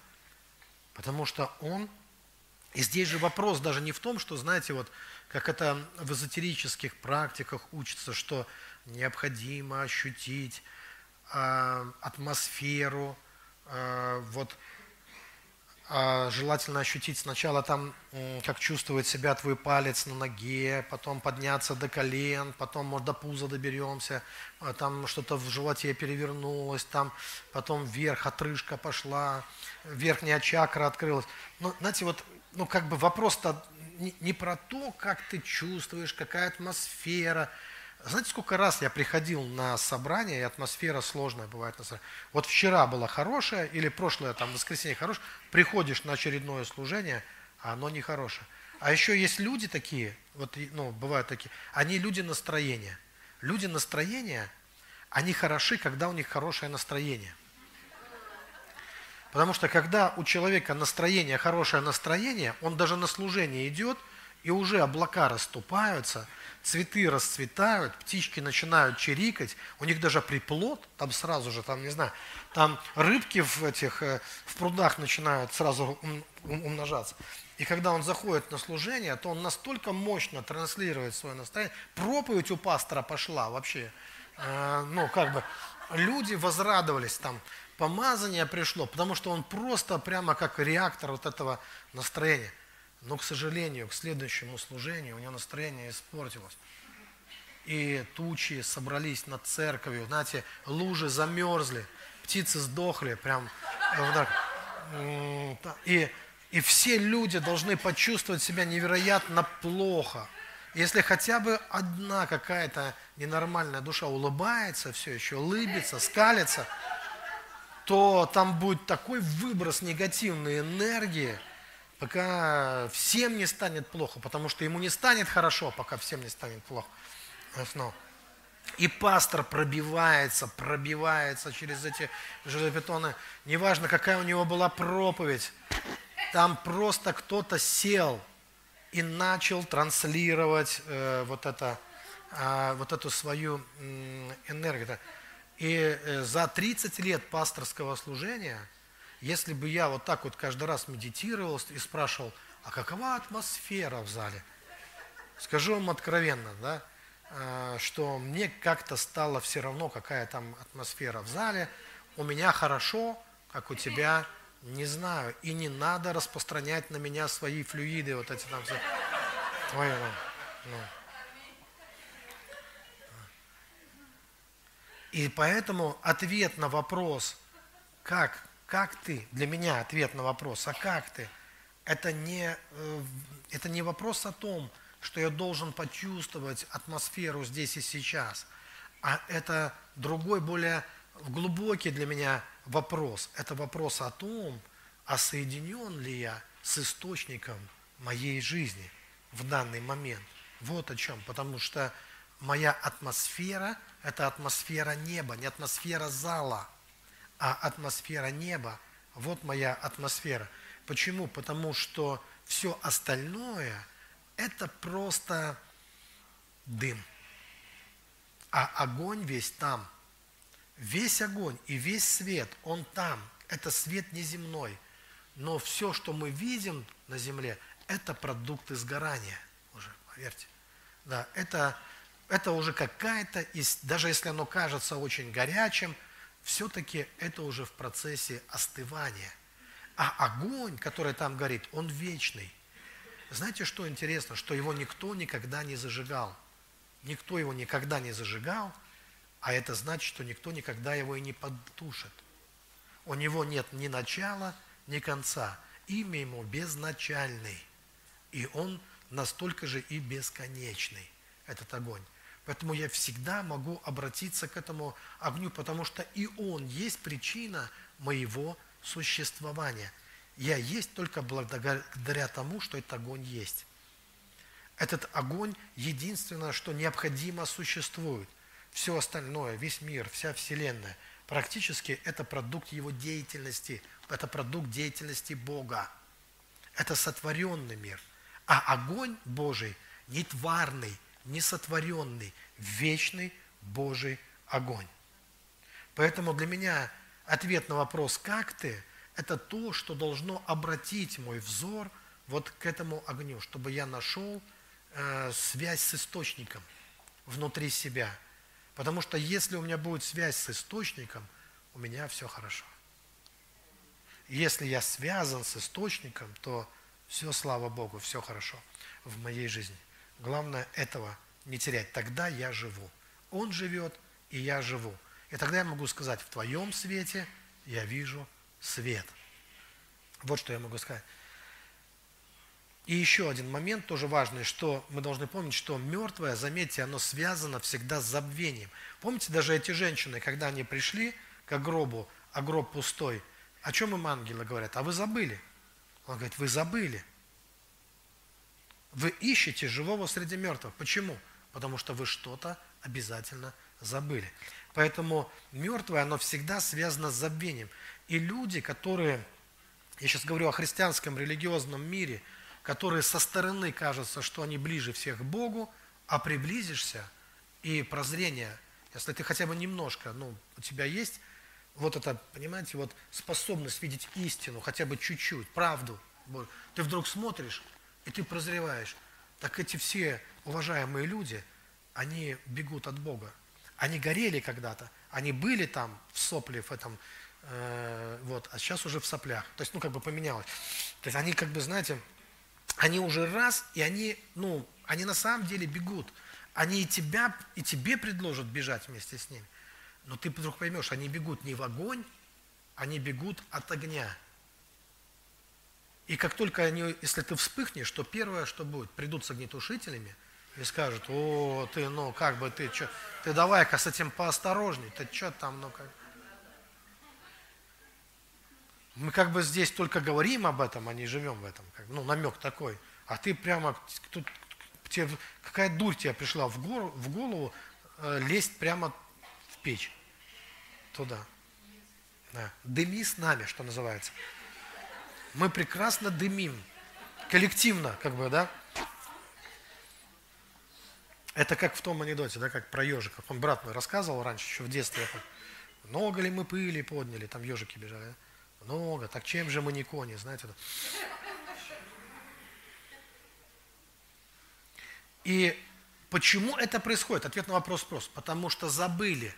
потому что он... И здесь же вопрос даже не в том, что, знаете, вот как это в эзотерических практиках учится, что необходимо ощутить э, атмосферу, э, вот желательно ощутить сначала там, как чувствует себя твой палец на ноге, потом подняться до колен, потом, может, до пуза доберемся, а там что-то в животе перевернулось, там потом вверх отрыжка пошла, верхняя чакра открылась. Ну, знаете, вот, ну, как бы вопрос-то не, не про то, как ты чувствуешь, какая атмосфера, знаете, сколько раз я приходил на собрание, и атмосфера сложная бывает на собрании. Вот вчера была хорошая, или прошлое там воскресенье хорошее, приходишь на очередное служение, а оно нехорошее. А еще есть люди такие, вот, ну, бывают такие, они люди настроения. Люди настроения, они хороши, когда у них хорошее настроение. Потому что когда у человека настроение, хорошее настроение, он даже на служение идет, и уже облака расступаются, цветы расцветают, птички начинают чирикать, у них даже приплод, там сразу же, там, не знаю, там рыбки в этих, э, в прудах начинают сразу умножаться. И когда он заходит на служение, то он настолько мощно транслирует свое настроение. Проповедь у пастора пошла вообще. Э, ну, как бы, люди возрадовались там, помазание пришло, потому что он просто прямо как реактор вот этого настроения. Но, к сожалению, к следующему служению у него настроение испортилось. И тучи собрались над церковью, знаете, лужи замерзли, птицы сдохли, прям. И, и все люди должны почувствовать себя невероятно плохо. Если хотя бы одна какая-то ненормальная душа улыбается все еще, улыбится, скалится, то там будет такой выброс негативной энергии, пока всем не станет плохо, потому что ему не станет хорошо, пока всем не станет плохо. И пастор пробивается, пробивается через эти железобетоны. Неважно, какая у него была проповедь, там просто кто-то сел и начал транслировать э, вот, это, э, вот эту свою э, энергию. И э, за 30 лет пасторского служения, если бы я вот так вот каждый раз медитировал и спрашивал, а какова атмосфера в зале? Скажу вам откровенно, да, э, что мне как-то стало все равно, какая там атмосфера в зале. У меня хорошо, как у тебя, не знаю. И не надо распространять на меня свои флюиды, вот эти там. Твои, ну, ну. И поэтому ответ на вопрос, как, как ты, для меня ответ на вопрос, а как ты, это не, э, это не вопрос о том, что я должен почувствовать атмосферу здесь и сейчас, а это другой, более глубокий для меня вопрос. Это вопрос о том, а соединен ли я с источником моей жизни в данный момент. Вот о чем. Потому что моя атмосфера – это атмосфера неба, не атмосфера зала, а атмосфера неба. Вот моя атмосфера. Почему? Потому что все остальное – это просто дым. А огонь весь там. Весь огонь и весь свет, он там. Это свет неземной. Но все, что мы видим на земле, это продукты сгорания уже, поверьте. Да, это это уже какая-то, даже если оно кажется очень горячим, все-таки это уже в процессе остывания. А огонь, который там горит, он вечный. Знаете, что интересно? Что его никто никогда не зажигал. Никто его никогда не зажигал, а это значит, что никто никогда его и не подтушит. У него нет ни начала, ни конца. Имя ему безначальный. И он настолько же и бесконечный, этот огонь. Поэтому я всегда могу обратиться к этому огню, потому что и он есть причина моего существования. Я есть только благодаря тому, что этот огонь есть. Этот огонь единственное, что необходимо существует. Все остальное, весь мир, вся Вселенная, практически это продукт его деятельности, это продукт деятельности Бога. Это сотворенный мир. А огонь Божий нетварный, несотворенный, вечный Божий огонь. Поэтому для меня ответ на вопрос «как ты?» – это то, что должно обратить мой взор вот к этому огню, чтобы я нашел э, связь с источником внутри себя. Потому что если у меня будет связь с источником, у меня все хорошо. Если я связан с источником, то все, слава Богу, все хорошо в моей жизни. Главное этого не терять. Тогда я живу. Он живет, и я живу. И тогда я могу сказать, в твоем свете я вижу свет. Вот что я могу сказать. И еще один момент тоже важный, что мы должны помнить, что мертвое, заметьте, оно связано всегда с забвением. Помните, даже эти женщины, когда они пришли к гробу, а гроб пустой, о чем им ангелы говорят? А вы забыли. Он говорит, вы забыли. Вы ищете живого среди мертвых. Почему? Потому что вы что-то обязательно забыли. Поэтому мертвое, оно всегда связано с забвением. И люди, которые, я сейчас говорю о христианском религиозном мире, которые со стороны кажется, что они ближе всех к Богу, а приблизишься, и прозрение, если ты хотя бы немножко, ну, у тебя есть вот это, понимаете, вот способность видеть истину, хотя бы чуть-чуть, правду, ты вдруг смотришь, и ты прозреваешь, так эти все уважаемые люди, они бегут от Бога. Они горели когда-то, они были там в сопле, в этом, э, вот, а сейчас уже в соплях. То есть, ну, как бы поменялось. То есть, они, как бы, знаете, они уже раз, и они, ну, они на самом деле бегут. Они и тебя, и тебе предложат бежать вместе с ними. Но ты вдруг поймешь, они бегут не в огонь, они бегут от огня. И как только они, если ты вспыхнешь, то первое, что будет, придут с огнетушителями и скажут, о, ты, ну, как бы ты, что, ты давай-ка с этим поосторожней, ты что там, ну, как. Мы как бы здесь только говорим об этом, а не живем в этом, как, ну, намек такой. А ты прямо, тут, тебе, какая дурь тебе пришла в, гору, в голову э, лезть прямо в печь, туда. Да. Дыми с нами, что называется мы прекрасно дымим. Коллективно, как бы, да? Это как в том анекдоте, да, как про ежика. Он брат мой рассказывал раньше, еще в детстве. Много ли мы пыли подняли, там ежики бежали. Да? Много. Так чем же мы не кони, знаете? Да? И почему это происходит? Ответ на вопрос просто. Потому что забыли.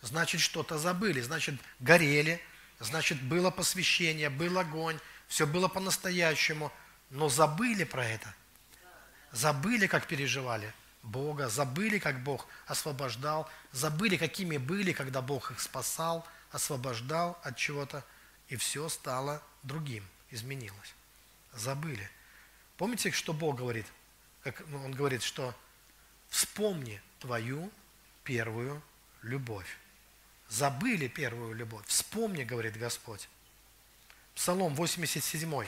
Значит, что-то забыли. Значит, горели. Значит, было посвящение, был огонь все было по-настоящему, но забыли про это. Забыли, как переживали Бога, забыли, как Бог освобождал, забыли, какими были, когда Бог их спасал, освобождал от чего-то, и все стало другим, изменилось. Забыли. Помните, что Бог говорит? Как ну, Он говорит, что вспомни твою первую любовь. Забыли первую любовь. Вспомни, говорит Господь. Псалом 87,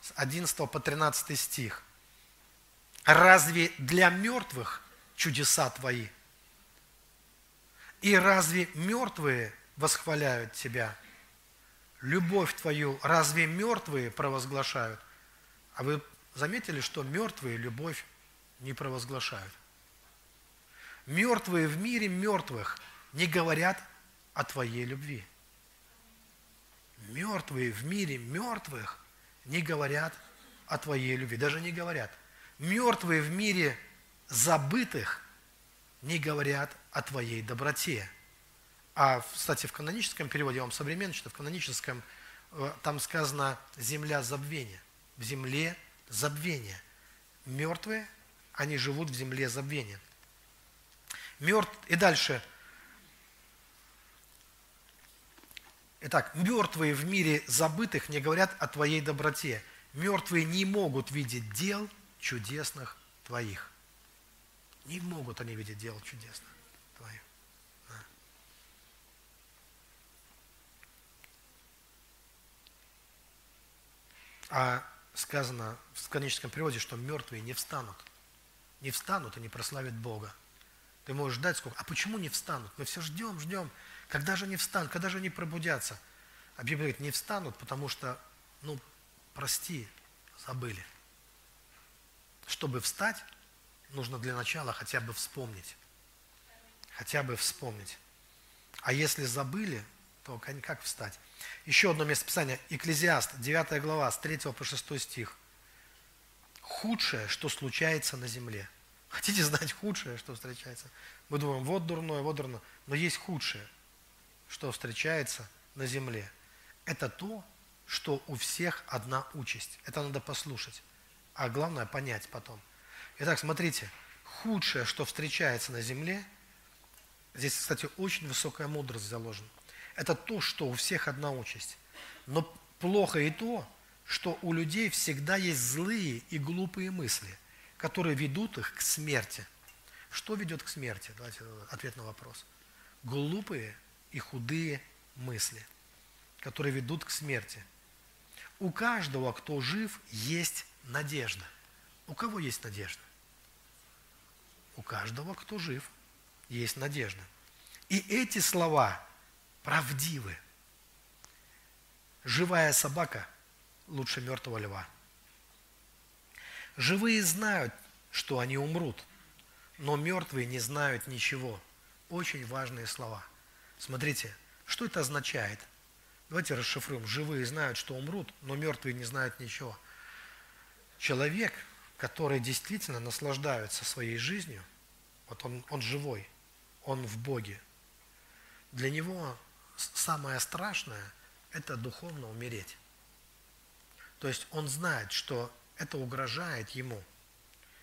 с 11 по 13 стих. «Разве для мертвых чудеса Твои? И разве мертвые восхваляют Тебя? Любовь Твою разве мертвые провозглашают?» А вы заметили, что мертвые любовь не провозглашают? Мертвые в мире мертвых не говорят о Твоей любви мертвые в мире мертвых не говорят о твоей любви, даже не говорят. Мертвые в мире забытых не говорят о твоей доброте. А, кстати, в каноническом переводе, я вам современно что в каноническом э, там сказано «земля забвения». В земле забвения. Мертвые, они живут в земле забвения. Мертв... И дальше – Итак, мертвые в мире забытых не говорят о Твоей доброте. Мертвые не могут видеть дел чудесных Твоих. Не могут они видеть дел чудесных Твоих. А сказано в каноническом переводе, что мертвые не встанут. Не встанут и не прославят Бога. Ты можешь ждать сколько. А почему не встанут? Мы все ждем, ждем. Когда же они встанут? Когда же они пробудятся? А Библия говорит, не встанут, потому что, ну, прости, забыли. Чтобы встать, нужно для начала хотя бы вспомнить. Хотя бы вспомнить. А если забыли, то как встать? Еще одно место Писания. Экклезиаст, 9 глава, с 3 по 6 стих. Худшее, что случается на земле. Хотите знать худшее, что встречается? Мы думаем, вот дурное, вот дурное. Но есть худшее – что встречается на земле, это то, что у всех одна участь. Это надо послушать. А главное понять потом. Итак, смотрите, худшее, что встречается на земле, здесь, кстати, очень высокая мудрость заложена. Это то, что у всех одна участь. Но плохо и то, что у людей всегда есть злые и глупые мысли, которые ведут их к смерти. Что ведет к смерти? Давайте ответ на вопрос. Глупые и худые мысли, которые ведут к смерти. У каждого, кто жив, есть надежда. У кого есть надежда? У каждого, кто жив, есть надежда. И эти слова правдивы. Живая собака лучше мертвого льва. Живые знают, что они умрут, но мертвые не знают ничего. Очень важные слова. Смотрите, что это означает? Давайте расшифруем. Живые знают, что умрут, но мертвые не знают ничего. Человек, который действительно наслаждается своей жизнью, вот он, он живой, он в Боге, для него самое страшное – это духовно умереть. То есть он знает, что это угрожает ему.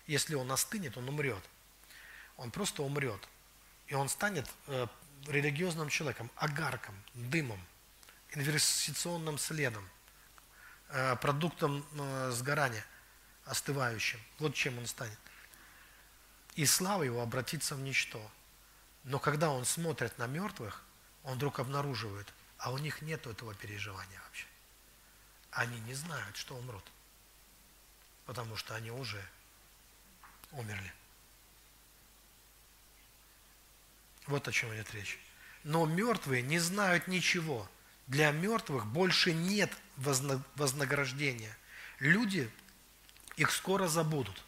Если он остынет, он умрет. Он просто умрет. И он станет э, религиозным человеком, агарком, дымом, инвестиционным следом, э, продуктом э, сгорания, остывающим. Вот чем он станет. И слава его обратится в ничто. Но когда он смотрит на мертвых, он вдруг обнаруживает, а у них нет этого переживания вообще. Они не знают, что умрут, потому что они уже умерли. Вот о чем идет речь. Но мертвые не знают ничего. Для мертвых больше нет вознаграждения. Люди их скоро забудут.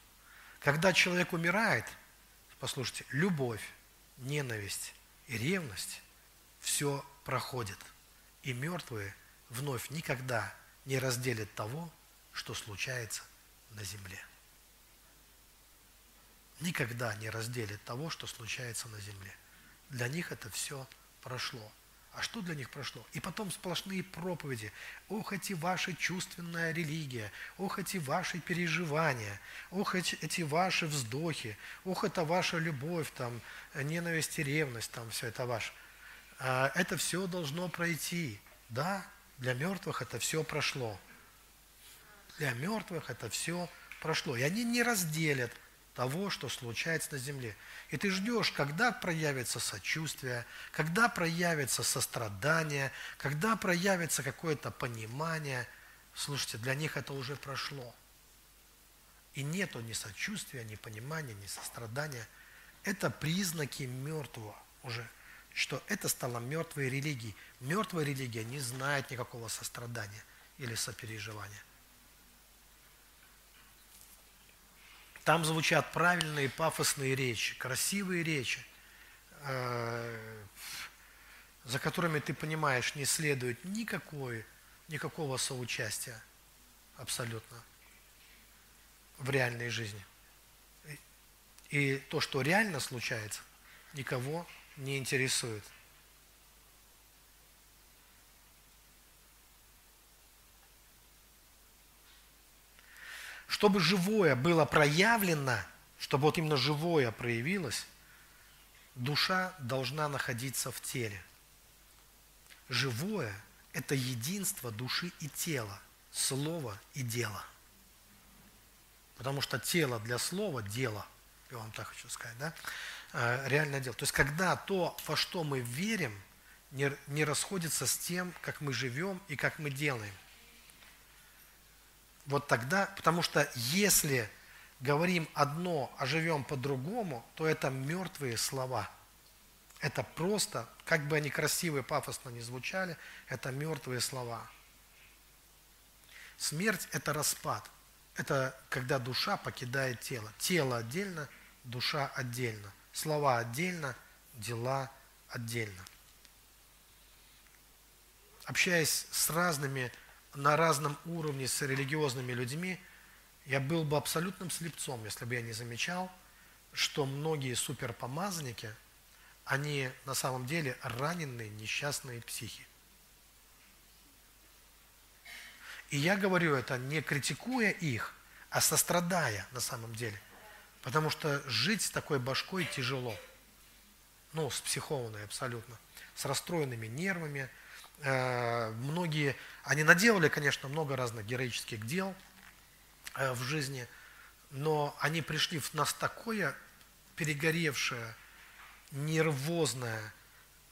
Когда человек умирает, послушайте, любовь, ненависть и ревность все проходит. И мертвые вновь никогда не разделят того, что случается на земле. Никогда не разделят того, что случается на земле. Для них это все прошло. А что для них прошло? И потом сплошные проповеди. Ох, эти ваши чувственная религия, ох, эти ваши переживания, ох, эти, эти ваши вздохи, ох, это ваша любовь, там, ненависть и ревность, там, все это ваше. А, это все должно пройти. Да, для мертвых это все прошло. Для мертвых это все прошло. И они не разделят того, что случается на земле. И ты ждешь, когда проявится сочувствие, когда проявится сострадание, когда проявится какое-то понимание. Слушайте, для них это уже прошло. И нету ни сочувствия, ни понимания, ни сострадания. Это признаки мертвого уже, что это стало мертвой религией. Мертвая религия не знает никакого сострадания или сопереживания. Там звучат правильные пафосные речи, красивые речи, э, за которыми ты понимаешь, не следует никакой, никакого соучастия абсолютно в реальной жизни. И то, что реально случается, никого не интересует. Чтобы живое было проявлено, чтобы вот именно живое проявилось, душа должна находиться в теле. Живое – это единство души и тела, слова и дела. Потому что тело для слова – дело. Я вам так хочу сказать, да? А, реальное дело. То есть, когда то, во что мы верим, не, не расходится с тем, как мы живем и как мы делаем – вот тогда, потому что если говорим одно, а живем по-другому, то это мертвые слова. Это просто, как бы они красивые, пафосно не звучали, это мертвые слова. Смерть – это распад. Это когда душа покидает тело. Тело отдельно, душа отдельно. Слова отдельно, дела отдельно. Общаясь с разными на разном уровне с религиозными людьми, я был бы абсолютным слепцом, если бы я не замечал, что многие суперпомазники, они на самом деле раненые, несчастные психи. И я говорю это не критикуя их, а сострадая на самом деле. Потому что жить с такой башкой тяжело. Ну, с психованной абсолютно. С расстроенными нервами – многие, они наделали, конечно, много разных героических дел э, в жизни, но они пришли в нас такое перегоревшее, нервозное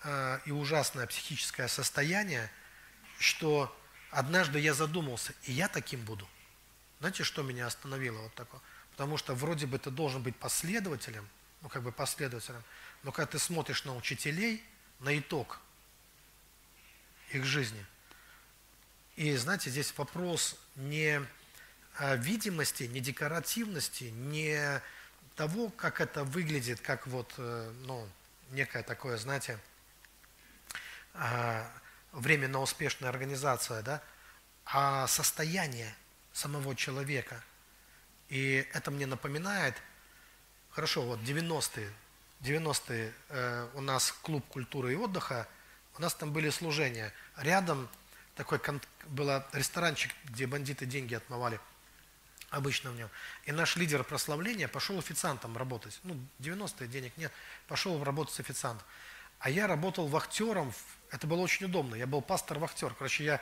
э, и ужасное психическое состояние, что однажды я задумался, и я таким буду. Знаете, что меня остановило вот такое? Потому что вроде бы ты должен быть последователем, ну как бы последователем, но когда ты смотришь на учителей – на итог их жизни. И знаете, здесь вопрос не видимости, не декоративности, не того, как это выглядит, как вот, э, ну, некое такое, знаете, а, временно успешная организация, да, а состояние самого человека. И это мне напоминает, хорошо, вот 90-е, 90-е э, у нас клуб культуры и отдыха, у нас там были служения. Рядом такой был ресторанчик, где бандиты деньги отмывали обычно в нем. И наш лидер прославления пошел официантом работать. Ну, 90-е денег нет. Пошел работать с официантом. А я работал вахтером. Это было очень удобно. Я был пастор-вахтер. Короче, я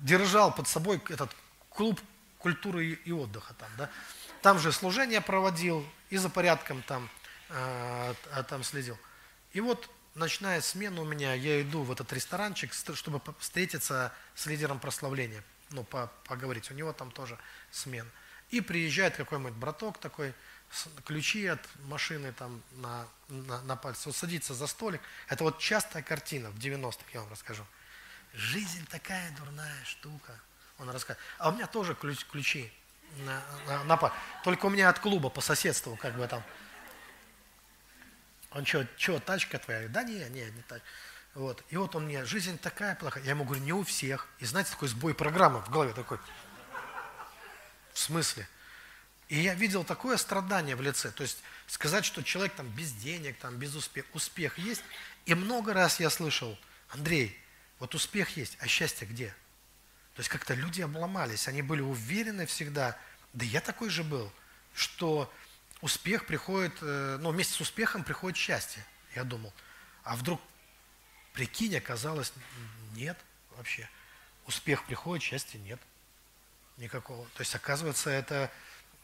держал под собой этот клуб культуры и отдыха там, да. Там же служение проводил и за порядком там, э, там следил. И вот начиная смена у меня, я иду в этот ресторанчик, чтобы встретиться с лидером прославления, ну, по, поговорить. У него там тоже смена. И приезжает какой-нибудь браток такой, ключи от машины там на, на, на пальце, вот садится за столик. Это вот частая картина в 90-х, я вам расскажу. Жизнь такая дурная штука. Он рассказывает. А у меня тоже ключ, ключи на, на, на пальце. Только у меня от клуба по соседству, как бы там. Он что, что, тачка твоя? Да не, не, не тачка. Вот. И вот он мне, жизнь такая плохая. Я ему говорю, не у всех. И знаете, такой сбой программы в голове такой. В смысле? И я видел такое страдание в лице. То есть сказать, что человек там без денег, там без успеха, успех есть. И много раз я слышал, Андрей, вот успех есть, а счастье где? То есть как-то люди обломались, они были уверены всегда, да я такой же был, что успех приходит, э, ну вместе с успехом приходит счастье, я думал. А вдруг, прикинь, оказалось, нет вообще. Успех приходит, счастья нет никакого. То есть, оказывается, это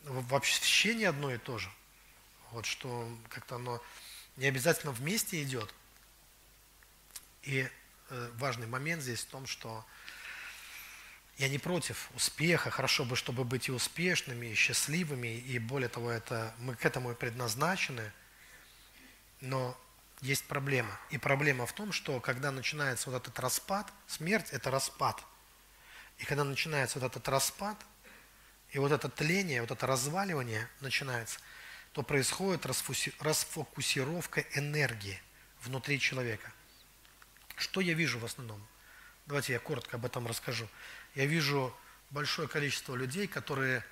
вообще не одно и то же. Вот что как-то оно не обязательно вместе идет. И э, важный момент здесь в том, что я не против успеха, хорошо бы, чтобы быть и успешными, и счастливыми, и более того, это, мы к этому и предназначены, но есть проблема. И проблема в том, что когда начинается вот этот распад, смерть – это распад – и когда начинается вот этот распад, и вот это тление, вот это разваливание начинается, то происходит расфокусировка энергии внутри человека. Что я вижу в основном? Давайте я коротко об этом расскажу. Я вижу большое количество людей, которые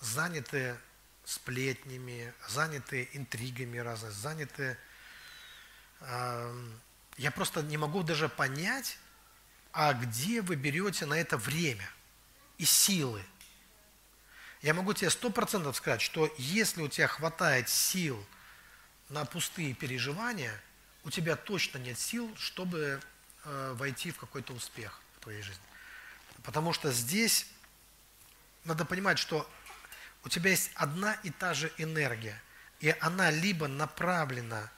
заняты сплетнями, заняты интригами разными, заняты... Э, я просто не могу даже понять, а где вы берете на это время и силы? Я могу тебе сто процентов сказать, что если у тебя хватает сил на пустые переживания, у тебя точно нет сил, чтобы э, войти в какой-то успех в твоей жизни. Потому что здесь надо понимать, что у тебя есть одна и та же энергия, и она либо направлена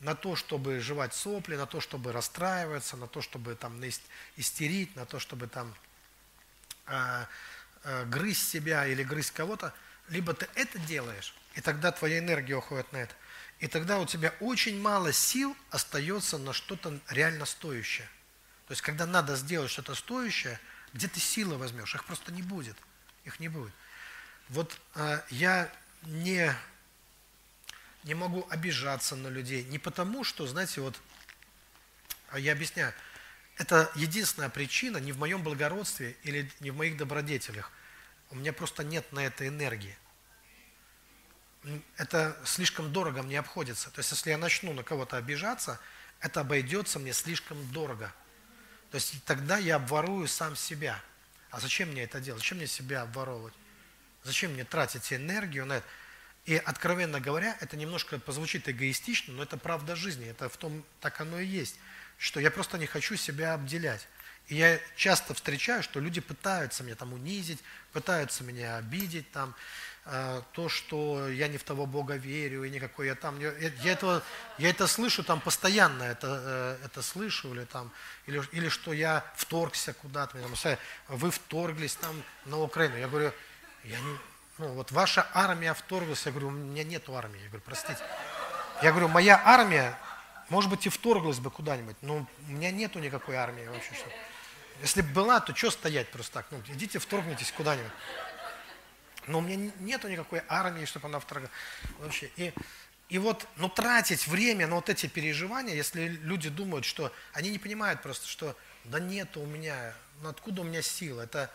на то, чтобы жевать сопли, на то, чтобы расстраиваться, на то, чтобы там истерить, на то, чтобы там э, э, грызть себя или грызть кого-то, либо ты это делаешь, и тогда твоя энергия уходит на это. И тогда у тебя очень мало сил остается на что-то реально стоящее. То есть, когда надо сделать что-то стоящее, где ты силы возьмешь? Их просто не будет. Их не будет. Вот э, я не не могу обижаться на людей. Не потому, что, знаете, вот, а я объясняю, это единственная причина не в моем благородстве или не в моих добродетелях. У меня просто нет на это энергии. Это слишком дорого мне обходится. То есть, если я начну на кого-то обижаться, это обойдется мне слишком дорого. То есть, тогда я обворую сам себя. А зачем мне это делать? Зачем мне себя обворовывать? Зачем мне тратить энергию на это? И, откровенно говоря, это немножко позвучит эгоистично, но это правда жизни, это в том, так оно и есть, что я просто не хочу себя обделять. И я часто встречаю, что люди пытаются меня там унизить, пытаются меня обидеть, там, то, что я не в того Бога верю, и никакой я там... Я, я, это, я это слышу там постоянно, это, э, это слышу, или, там, или, или что я вторгся куда-то, вы вторглись там на Украину. Я говорю, я не, ну, вот ваша армия вторглась, я говорю, у меня нет армии. Я говорю, простите. Я говорю, моя армия, Может быть, и вторглась бы куда-нибудь, но у меня нету никакой армии вообще. Что. Если бы была, то что стоять просто так? Ну, идите, вторгнитесь куда-нибудь. Но у меня нету никакой армии, чтобы она вторгалась. Вообще. И, и вот, ну, тратить время на вот эти переживания, если люди думают, что они не понимают просто, что да нет у меня, ну откуда у меня сила? Это,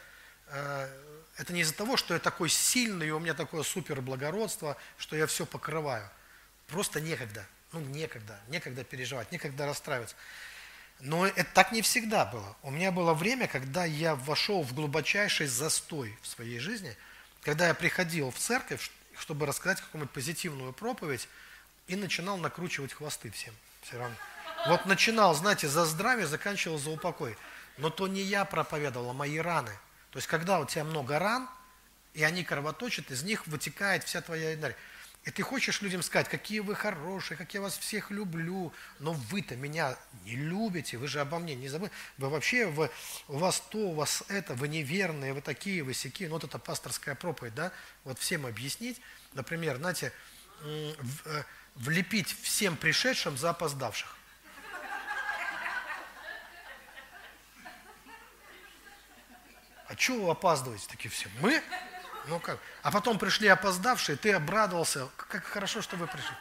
э, это не из-за того, что я такой сильный, и у меня такое супер благородство, что я все покрываю. Просто некогда. Ну, некогда. Некогда переживать, некогда расстраиваться. Но это так не всегда было. У меня было время, когда я вошел в глубочайший застой в своей жизни, когда я приходил в церковь, чтобы рассказать какую-нибудь позитивную проповедь, и начинал накручивать хвосты всем. Все равно. Вот начинал, знаете, за здравие, заканчивал за упокой. Но то не я проповедовал, а мои раны. То есть, когда у тебя много ран, и они кровоточат, из них вытекает вся твоя энергия. И ты хочешь людям сказать, какие вы хорошие, как я вас всех люблю, но вы-то меня не любите, вы же обо мне не забыли. Вы вообще, вы, у вас то, у вас это, вы неверные, вы такие, вы сякие. Ну, вот это пасторская проповедь, да? Вот всем объяснить. Например, знаете, э, влепить всем пришедшим за опоздавших. А чего вы опаздываете такие все? Мы? Ну как? А потом пришли опоздавшие, ты обрадовался. Как хорошо, что вы пришли.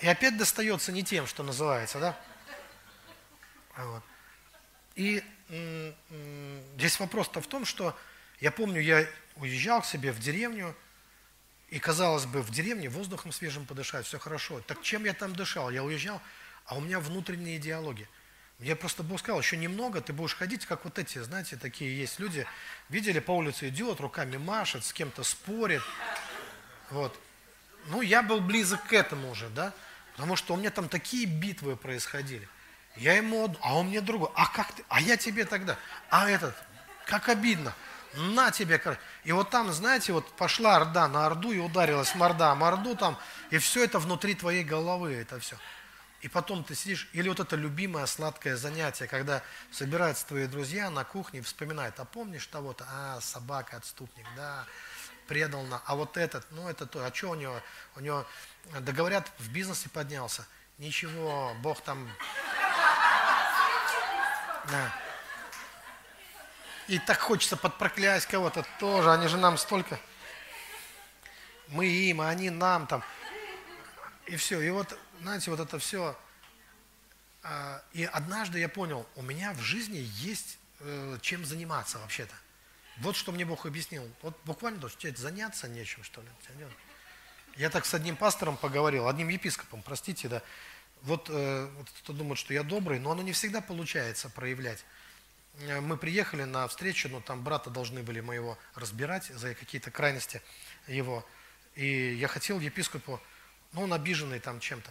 И опять достается не тем, что называется, да? Вот. И здесь вопрос-то в том, что я помню, я уезжал к себе в деревню, и, казалось бы, в деревне воздухом свежим подышать, все хорошо. Так чем я там дышал? Я уезжал, а у меня внутренние диалоги. Мне просто Бог сказал, еще немного, ты будешь ходить, как вот эти, знаете, такие есть люди. Видели, по улице идет, руками машет, с кем-то спорит. Вот. Ну, я был близок к этому уже, да, потому что у меня там такие битвы происходили. Я ему, а он мне другой, а как ты, а я тебе тогда, а этот, как обидно на тебе. И вот там, знаете, вот пошла орда на орду и ударилась морда морду там, и все это внутри твоей головы, это все. И потом ты сидишь, или вот это любимое сладкое занятие, когда собираются твои друзья на кухне и вспоминают, а помнишь того-то, а, собака, отступник, да, предал на, а вот этот, ну это то, а что у него, у него, да говорят, в бизнесе поднялся, ничего, Бог там, да. И так хочется подпроклясть кого-то тоже. Они же нам столько. Мы им, а они нам там. И все. И вот, знаете, вот это все. А, и однажды я понял, у меня в жизни есть э, чем заниматься вообще-то. Вот что мне Бог объяснил. Вот буквально то, что заняться нечем, что ли. Я так с одним пастором поговорил, одним епископом, простите, да. Вот, э, вот кто думает, что я добрый, но оно не всегда получается проявлять. Э, мы приехали на встречу, но там брата должны были моего разбирать за какие-то крайности его. И я хотел епископу, ну он обиженный там чем-то.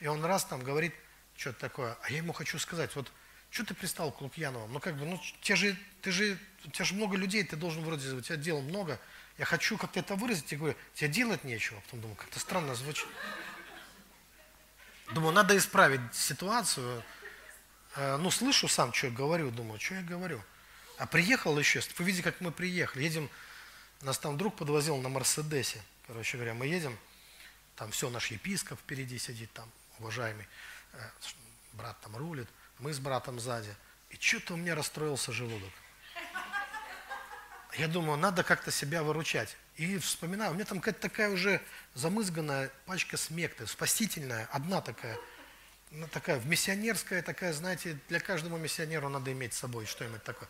И он раз там говорит что-то такое, а я ему хочу сказать, вот что ты пристал к Лукьянову? Ну как бы, ну те же, ты же, у тебя же много людей, ты должен вроде, у тебя дел много. Я хочу как-то это выразить, я говорю, тебе делать нечего. Потом думаю, как-то странно звучит. Думаю, надо исправить ситуацию. Э, ну, слышу сам, что я говорю, думаю, что я говорю. А приехал еще, вы видите, как мы приехали, едем, нас там друг подвозил на Мерседесе, короче говоря, мы едем, там все, наш епископ впереди сидит, там, уважаемый, э, брат там рулит, мы с братом сзади, и что-то у меня расстроился желудок. Я думаю, надо как-то себя выручать. И вспоминаю, у меня там какая-то такая уже замызганная пачка смекты, спасительная, одна такая – ну, такая, миссионерская такая, знаете, для каждого миссионеру надо иметь с собой что-нибудь такое.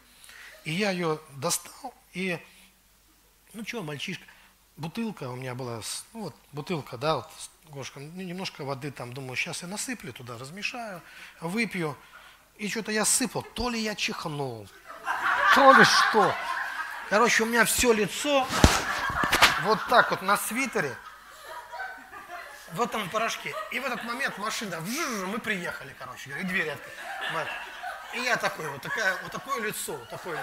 И я ее достал, и, ну что, мальчишка, бутылка у меня была, ну вот, бутылка, да, вот, Гошка, ну, немножко воды там, думаю, сейчас я насыплю туда, размешаю, выпью. И что-то я сыпал, то ли я чихнул, то ли что. Короче, у меня все лицо вот так вот на свитере, в этом порошке. И в этот момент машина, вжж, мы приехали, короче, и двери открыли. И я такой, вот, такая, вот такое лицо, вот такое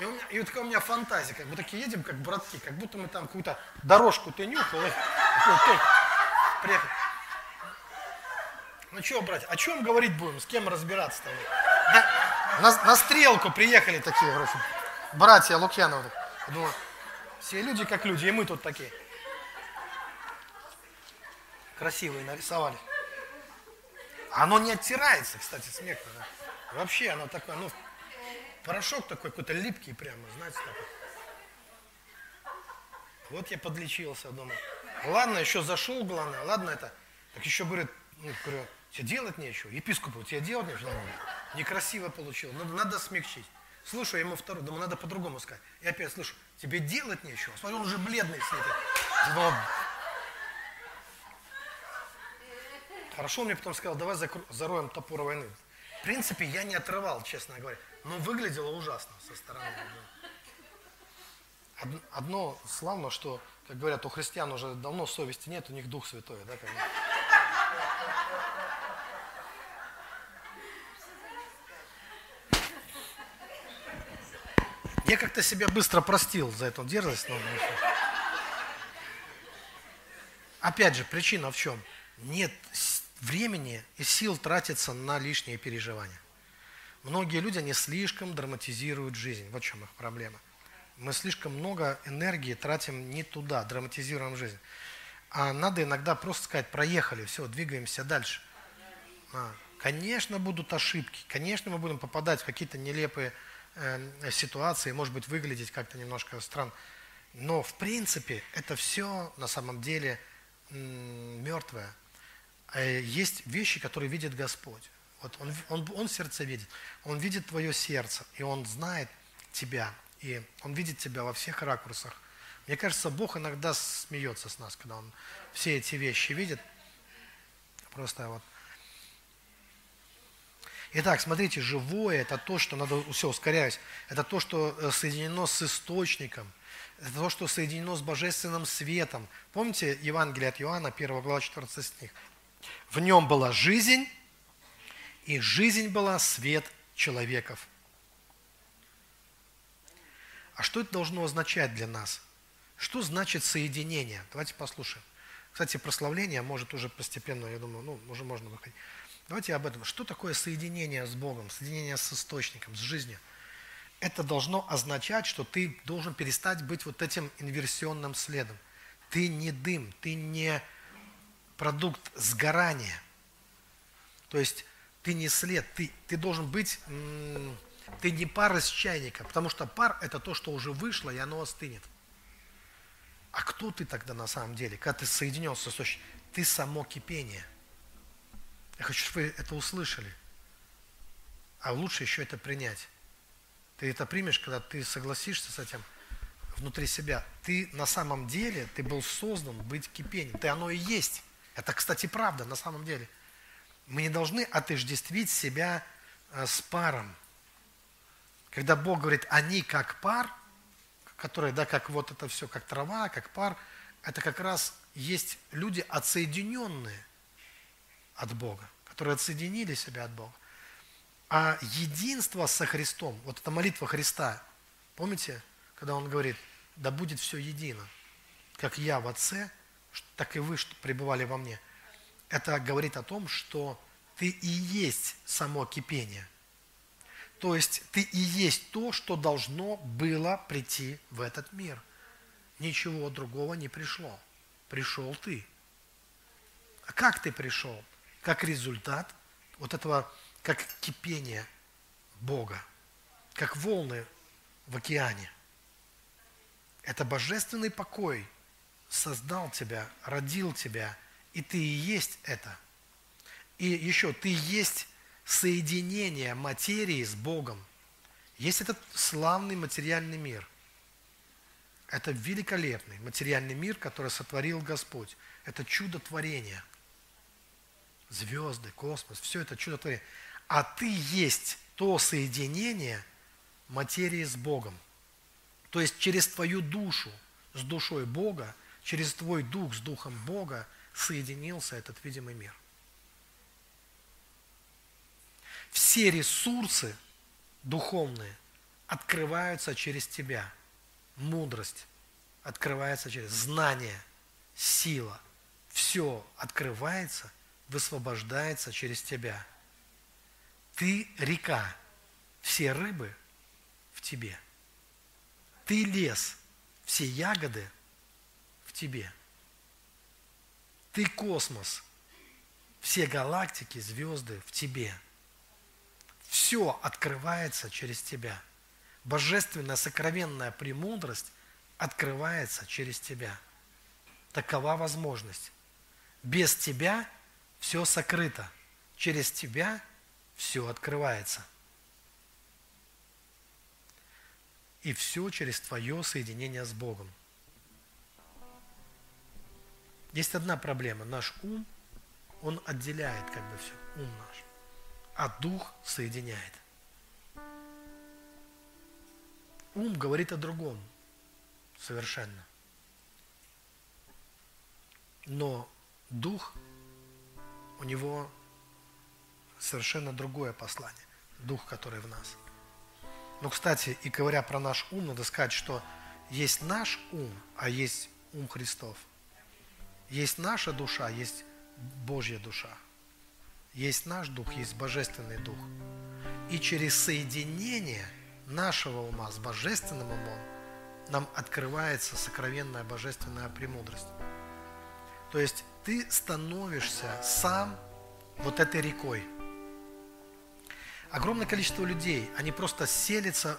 и, у меня, и вот такая у меня фантазия, как бы такие едем, как братки, как будто мы там какую-то дорожку ты нюхал, и. Ну что, братья, о чем говорить будем, с кем разбираться-то? На, на, на стрелку приехали такие, короче, братья Лукьяновы. Думаю, все люди как люди, и мы тут такие красивые нарисовали. Оно не оттирается, кстати, смех. Вообще оно такое, ну, порошок такой какой-то липкий прямо, знаете, такой. Вот я подлечился, думаю. Ладно, еще зашел, главное, ладно это. Так еще, говорит, ну, говорю, тебе делать нечего. Епископу, тебе делать нечего? Некрасиво получилось, надо, надо смягчить. Слушаю ему второй, думаю, надо по-другому сказать. И опять слышу, тебе делать нечего. Смотрю, он уже бледный сидит. Но... Хорошо, он мне потом сказал, давай зароем топор войны. В принципе, я не отрывал, честно говоря. Но выглядело ужасно со стороны. Одно славно, что, как говорят, у христиан уже давно совести нет, у них Дух Святой. Да, как Я как-то себя быстро простил за эту дерзость. Но... Опять же, причина в чем? Нет времени и сил тратится на лишние переживания. Многие люди, они слишком драматизируют жизнь. Вот в чем их проблема. Мы слишком много энергии тратим не туда, драматизируем жизнь. А надо иногда просто сказать, проехали, все, двигаемся дальше. А, конечно, будут ошибки, конечно, мы будем попадать в какие-то нелепые э, ситуации, может быть, выглядеть как-то немножко странно. Но, в принципе, это все на самом деле мертвое. Э, есть вещи, которые видит Господь. Вот он, он, он сердце видит. Он видит твое сердце, и он знает тебя. И он видит тебя во всех ракурсах. Мне кажется, Бог иногда смеется с нас, когда Он все эти вещи видит. Просто вот. Итак, смотрите, живое – это то, что, надо, все, ускоряюсь, это то, что э, соединено с источником, это то, что соединено с божественным светом. Помните Евангелие от Иоанна, 1 глава, 14 стих? В нем была жизнь, и жизнь была свет человеков. А что это должно означать для нас? Что значит соединение? Давайте послушаем. Кстати, прославление может уже постепенно, я думаю, ну, уже можно выходить. Давайте об этом. Что такое соединение с Богом, соединение с источником, с жизнью? Это должно означать, что ты должен перестать быть вот этим инверсионным следом. Ты не дым, ты не продукт сгорания. То есть ты не след, ты, ты должен быть, ты не пар из чайника, потому что пар это то, что уже вышло, и оно остынет. А кто ты тогда на самом деле, когда ты соединился с? Ты само кипение. Я хочу, чтобы вы это услышали. А лучше еще это принять. Ты это примешь, когда ты согласишься с этим внутри себя. Ты на самом деле, ты был создан быть кипением. Ты оно и есть. Это, кстати, правда на самом деле. Мы не должны отождествить себя э, с паром. Когда Бог говорит, они как пар, который, да, как вот это все, как трава, как пар, это как раз есть люди, отсоединенные от Бога, которые отсоединили себя от Бога. А единство со Христом, вот эта молитва Христа, помните, когда Он говорит, да будет все едино, как я в Отце, так и вы что пребывали во мне. Это говорит о том, что ты и есть само кипение. То есть ты и есть то, что должно было прийти в этот мир. Ничего другого не пришло. Пришел ты. А как ты пришел? Как результат вот этого, как кипение Бога, как волны в океане. Это божественный покой – создал тебя, родил тебя, и ты и есть это. И еще, ты есть соединение материи с Богом. Есть этот славный материальный мир. Это великолепный материальный мир, который сотворил Господь. Это чудо творения. Звезды, космос, все это чудо творения. А ты есть то соединение материи с Богом. То есть через твою душу с душой Бога через твой дух с духом Бога соединился этот видимый мир. Все ресурсы духовные открываются через тебя. Мудрость открывается через знание, сила. Все открывается, высвобождается через тебя. Ты река, все рыбы в тебе. Ты лес, все ягоды – в тебе. Ты космос. все галактики, звезды в тебе. Все открывается через тебя. Божественная, сокровенная премудрость открывается через тебя. Такова возможность. Без тебя все сокрыто. Через тебя все открывается. И все через твое соединение с Богом. Есть одна проблема. Наш ум, он отделяет как бы все, ум наш. А дух соединяет. Ум говорит о другом совершенно. Но дух, у него совершенно другое послание. Дух, который в нас. Но, кстати, и говоря про наш ум, надо сказать, что есть наш ум, а есть ум Христов. Есть наша душа, есть Божья душа. Есть наш дух, есть божественный дух. И через соединение нашего ума с божественным умом нам открывается сокровенная божественная премудрость. То есть ты становишься сам вот этой рекой. Огромное количество людей, они просто селятся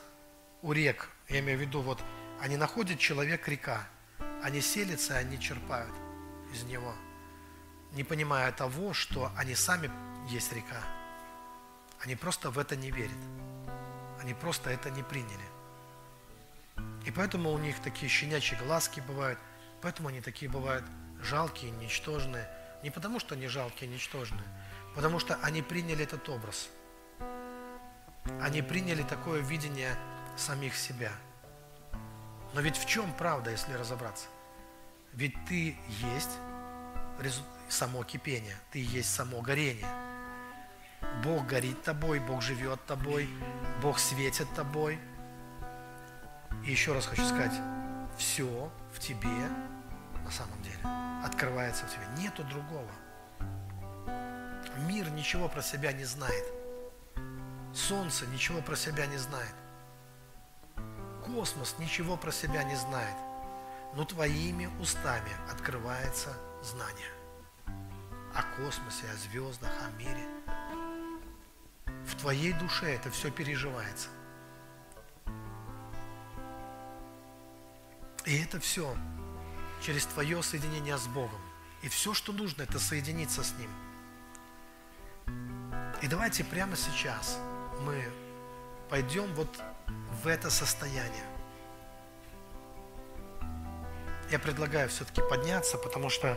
у рек. Я имею в виду, вот они находят человек-река, они селятся, они черпают из него, не понимая того, что они сами есть река. Они просто в это не верят. Они просто это не приняли. И поэтому у них такие щенячьи глазки бывают, поэтому они такие бывают жалкие, ничтожные. Не потому, что они жалкие, ничтожные, потому что они приняли этот образ. Они приняли такое видение самих себя. Но ведь в чем правда, если разобраться? Ведь ты есть само кипение, ты есть само горение. Бог горит тобой, Бог живет тобой, Бог светит тобой. И еще раз хочу сказать, все в тебе на самом деле открывается в тебе. Нету другого. Мир ничего про себя не знает. Солнце ничего про себя не знает. Космос ничего про себя не знает. Но твоими устами открывается знание о космосе, о звездах, о мире. В твоей душе это все переживается. И это все через твое соединение с Богом. И все, что нужно, это соединиться с Ним. И давайте прямо сейчас мы пойдем вот в это состояние. Я предлагаю все-таки подняться, потому что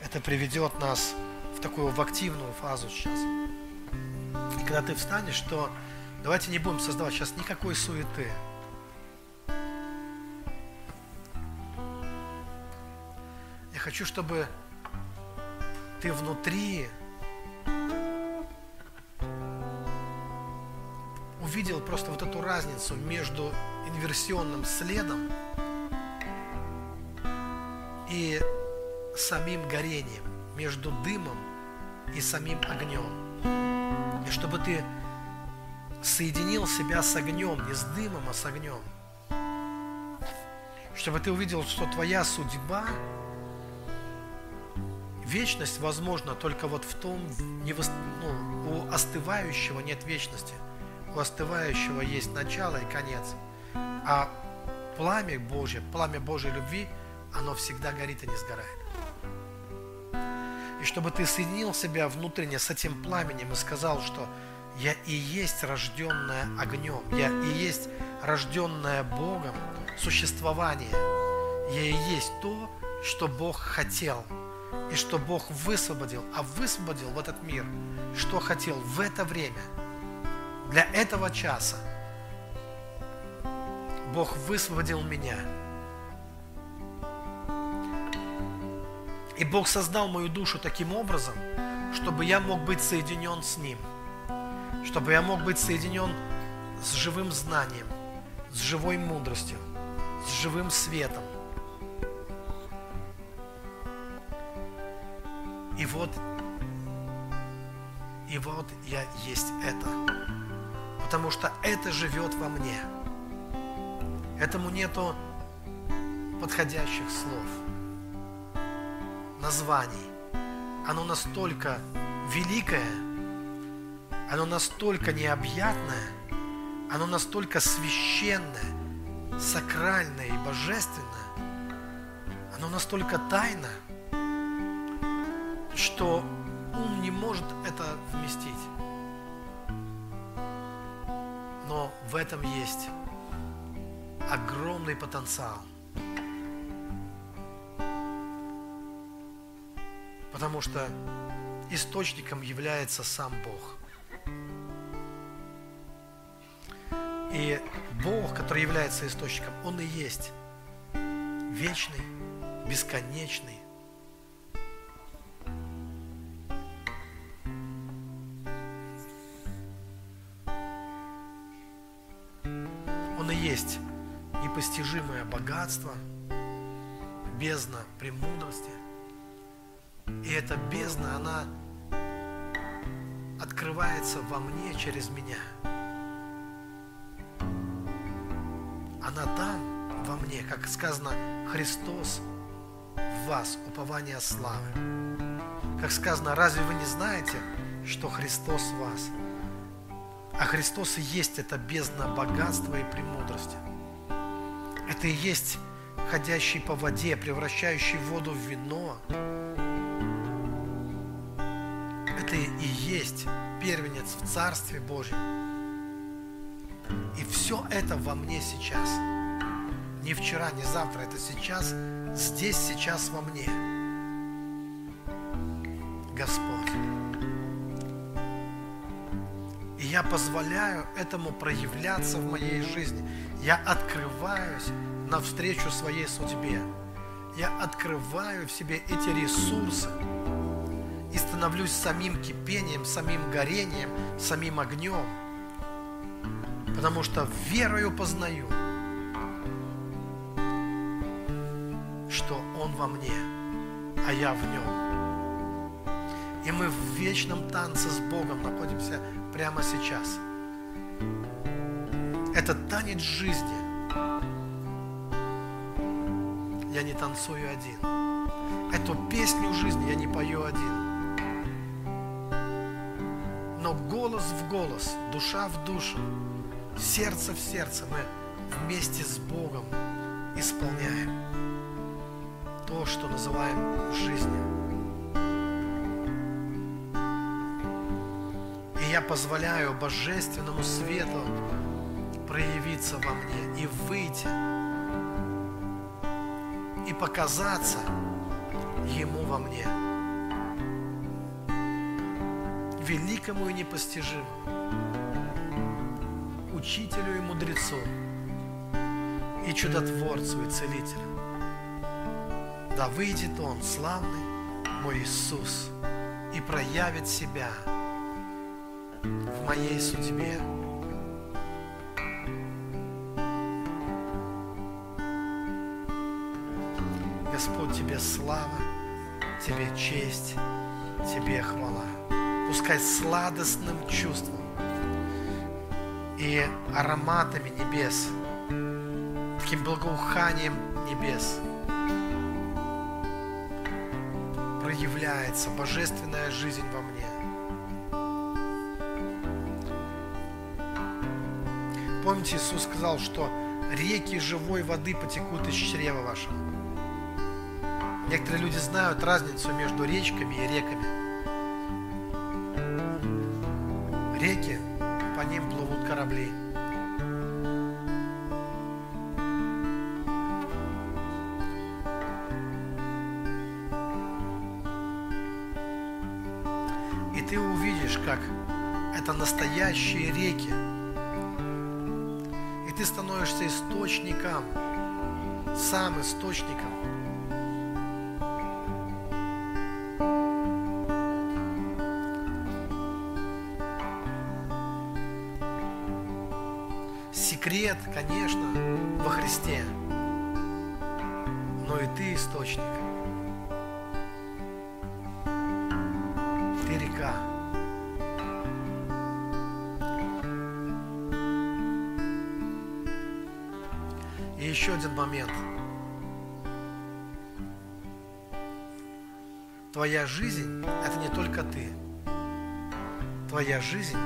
это приведет нас в такую в активную фазу сейчас. И когда ты встанешь, то давайте не будем создавать сейчас никакой суеты. хочу, чтобы ты внутри увидел просто вот эту разницу между инверсионным следом и самим горением, между дымом и самим огнем. И чтобы ты соединил себя с огнем, не с дымом, а с огнем. Чтобы ты увидел, что твоя судьба вечность возможна только вот в том, не в, ну, у остывающего нет вечности. У остывающего есть начало и конец. А пламя Божье, пламя Божьей любви, оно всегда горит и не сгорает. И чтобы ты соединил себя внутренне с этим пламенем и сказал, что я и есть рожденная огнем, я и есть рожденная Богом существование, я и есть то, что Бог хотел – и что Бог высвободил, а высвободил в этот мир, что хотел в это время, для этого часа. Бог высвободил меня. И Бог создал мою душу таким образом, чтобы я мог быть соединен с Ним, чтобы я мог быть соединен с живым знанием, с живой мудростью, с живым светом, И вот, и вот я есть это. Потому что это живет во мне. Этому нету подходящих слов, названий. Оно настолько великое, оно настолько необъятное, оно настолько священное, сакральное и божественное, оно настолько тайно, что ум не может это вместить. Но в этом есть огромный потенциал. Потому что источником является сам Бог. И Бог, который является источником, Он и есть вечный, бесконечный. Он и есть непостижимое богатство, бездна премудрости. И эта бездна, она открывается во мне через меня. Она там, во мне, как сказано, Христос в вас, упование славы. Как сказано, разве вы не знаете, что Христос в вас? А Христос и есть это бездна богатства и премудрости. Это и есть ходящий по воде, превращающий воду в вино. Это и есть первенец в Царстве Божьем. И все это во мне сейчас. Не вчера, не завтра, это сейчас, здесь, сейчас во мне. Господь. И я позволяю этому проявляться в моей жизни. Я открываюсь навстречу своей судьбе. Я открываю в себе эти ресурсы и становлюсь самим кипением, самим горением, самим огнем. Потому что верою познаю, что Он во мне, а я в Нем. И мы в вечном танце с Богом находимся прямо сейчас. Это танец жизни. Я не танцую один. Эту песню жизни я не пою один. Но голос в голос, душа в душу, сердце в сердце мы вместе с Богом исполняем то, что называем жизнью. И я позволяю божественному свету проявиться во мне и выйти, и показаться Ему во мне, великому и непостижимому, учителю и мудрецу, и чудотворцу и целителю. Да выйдет Он, славный мой Иисус, и проявит себя в моей судьбе. Господь, Тебе слава, Тебе честь, Тебе хвала. Пускай сладостным чувством и ароматами небес, таким благоуханием небес проявляется божественная жизнь во мне. Помните, Иисус сказал, что реки живой воды потекут из чрева вашего. Некоторые люди знают разницу между речками и реками. Сам источником. Секрет, конечно, во Христе, но и ты источник. Ты река. И еще один момент. Твоя жизнь – это не только ты. твоя жизнь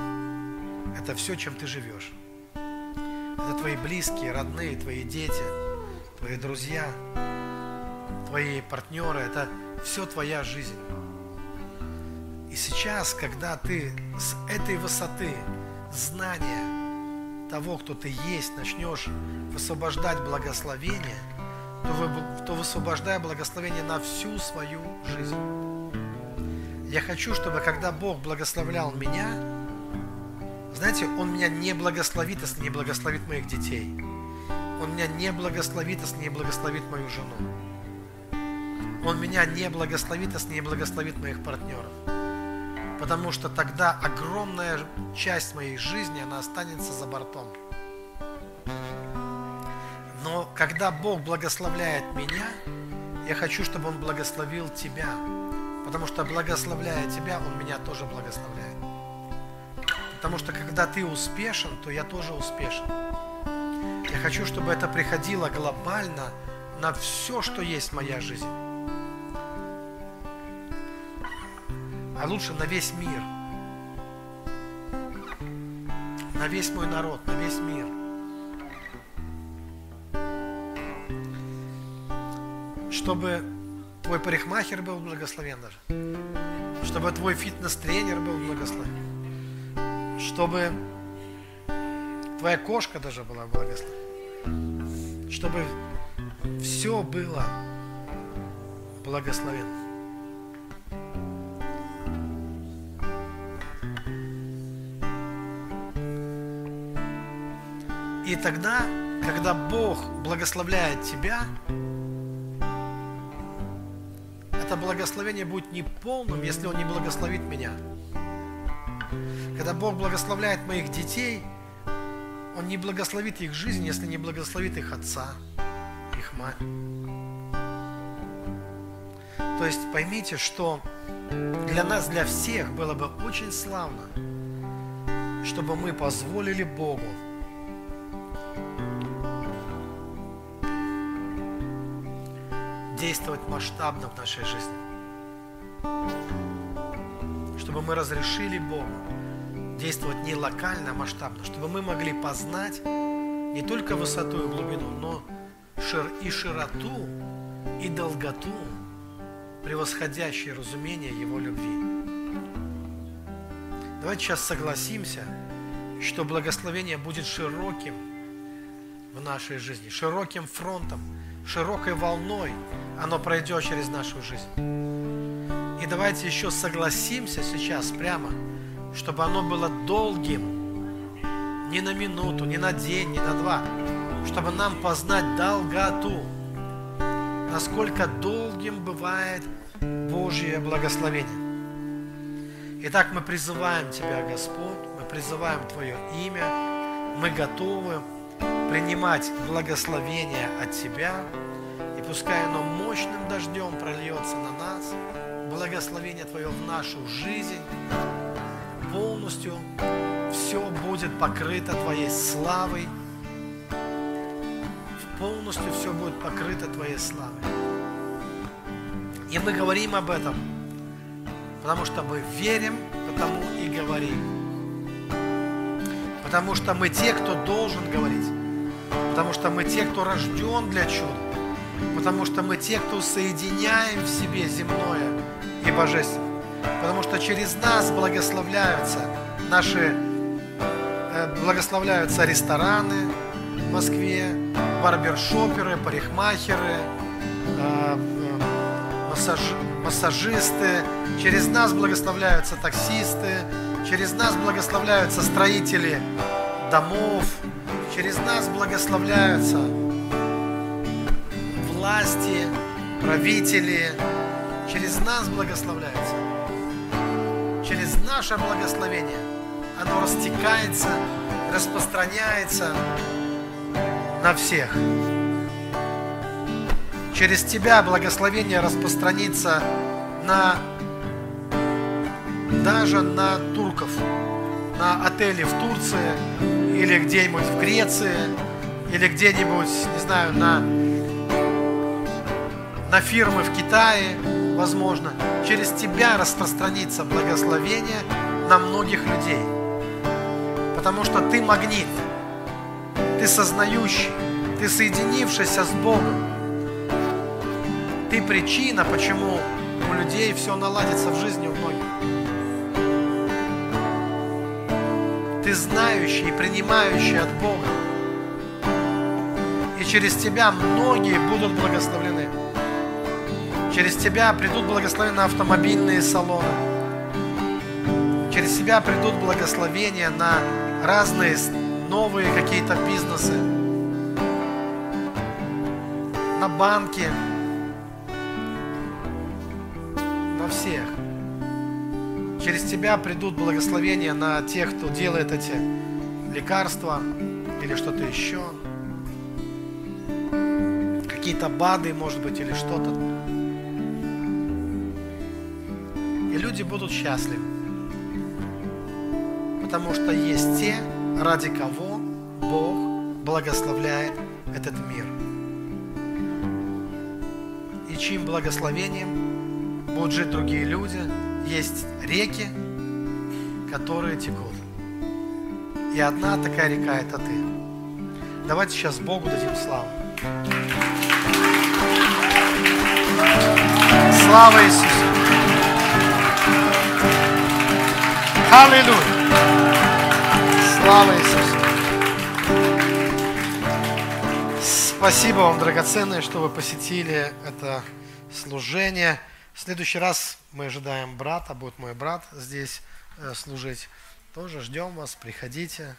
– это все, чем ты живешь. Это твои близкие, родные, твои дети, твои друзья, твои партнеры. Это все твоя жизнь. И сейчас, когда ты с этой высоты знания того, кто ты есть, начнешь высвобождать благословение, то, вы, то высвобождай благословение на всю свою жизнь. Я хочу, чтобы когда Бог благословлял меня, знаете, Он меня не благословит, если не благословит моих детей. Он меня не благословит, если не благословит мою жену. Он меня не благословит, если не благословит моих партнеров потому что тогда огромная часть моей жизни, она останется за бортом. Но когда Бог благословляет меня, я хочу, чтобы Он благословил тебя, потому что благословляя тебя, Он меня тоже благословляет. Потому что когда ты успешен, то я тоже успешен. Я хочу, чтобы это приходило глобально на все, что есть моя жизнь. а лучше на весь мир. На весь мой народ, на весь мир. Чтобы твой парикмахер был благословен даже. Чтобы твой фитнес-тренер был благословен. Чтобы твоя кошка даже была благословена. Чтобы все было благословенно. И тогда, когда Бог благословляет тебя, благословение будет неполным, если Он не благословит меня. Когда Бог благословляет моих детей, Он не благословит их жизнь, если не благословит их отца, их мать. То есть поймите, что для нас, для всех было бы очень славно, чтобы мы позволили Богу действовать масштабно в нашей жизни. Чтобы мы разрешили Богу действовать не локально, а масштабно. Чтобы мы могли познать не только высоту и глубину, но и широту, и долготу, превосходящее разумение Его любви. Давайте сейчас согласимся, что благословение будет широким в нашей жизни, широким фронтом, широкой волной, оно пройдет через нашу жизнь. И давайте еще согласимся сейчас прямо, чтобы оно было долгим, не на минуту, не на день, не на два, чтобы нам познать долготу, насколько долгим бывает Божье благословение. Итак, мы призываем Тебя, Господь, мы призываем Твое имя, мы готовы принимать благословение от Тебя, и пускай оно мощным дождем прольется на нас, благословение Твое в нашу жизнь, полностью все будет покрыто Твоей славой, полностью все будет покрыто Твоей славой. И мы говорим об этом, потому что мы верим, потому и говорим. Потому что мы те, кто должен говорить. Потому что мы те, кто рожден для чуда. Потому что мы те, кто соединяем в себе земное и божественное. Потому что через нас благословляются наши, э, благословляются рестораны в Москве, барбершоперы, парикмахеры, э, э, массаж, массажисты. Через нас благословляются таксисты, через нас благословляются строители домов, через нас благословляются власти, правители, через нас благословляются. Через наше благословение оно растекается, распространяется на всех. Через тебя благословение распространится на даже на турков, на отели в Турции или где-нибудь в Греции, или где-нибудь, не знаю, на на фирмы в Китае, возможно. Через тебя распространится благословение на многих людей. Потому что ты магнит, ты сознающий, ты соединившийся с Богом. Ты причина, почему у людей все наладится в жизни у многих. Ты знающий и принимающий от Бога. И через тебя многие будут благословлены. Через тебя придут благословения автомобильные салоны. Через тебя придут благословения на разные новые какие-то бизнесы, на банки, на всех. Через тебя придут благословения на тех, кто делает эти лекарства или что-то еще. Какие-то БАДы, может быть, или что-то. И люди будут счастливы. Потому что есть те, ради кого Бог благословляет этот мир. И чьим благословением будут жить другие люди, есть реки, которые текут. И одна такая река – это ты. Давайте сейчас Богу дадим славу. Слава Иисусу! Аллилуйя! Слава Иисусу! Спасибо вам, драгоценные, что вы посетили это служение. В следующий раз мы ожидаем брата, будет мой брат здесь э, служить. Тоже ждем вас, приходите.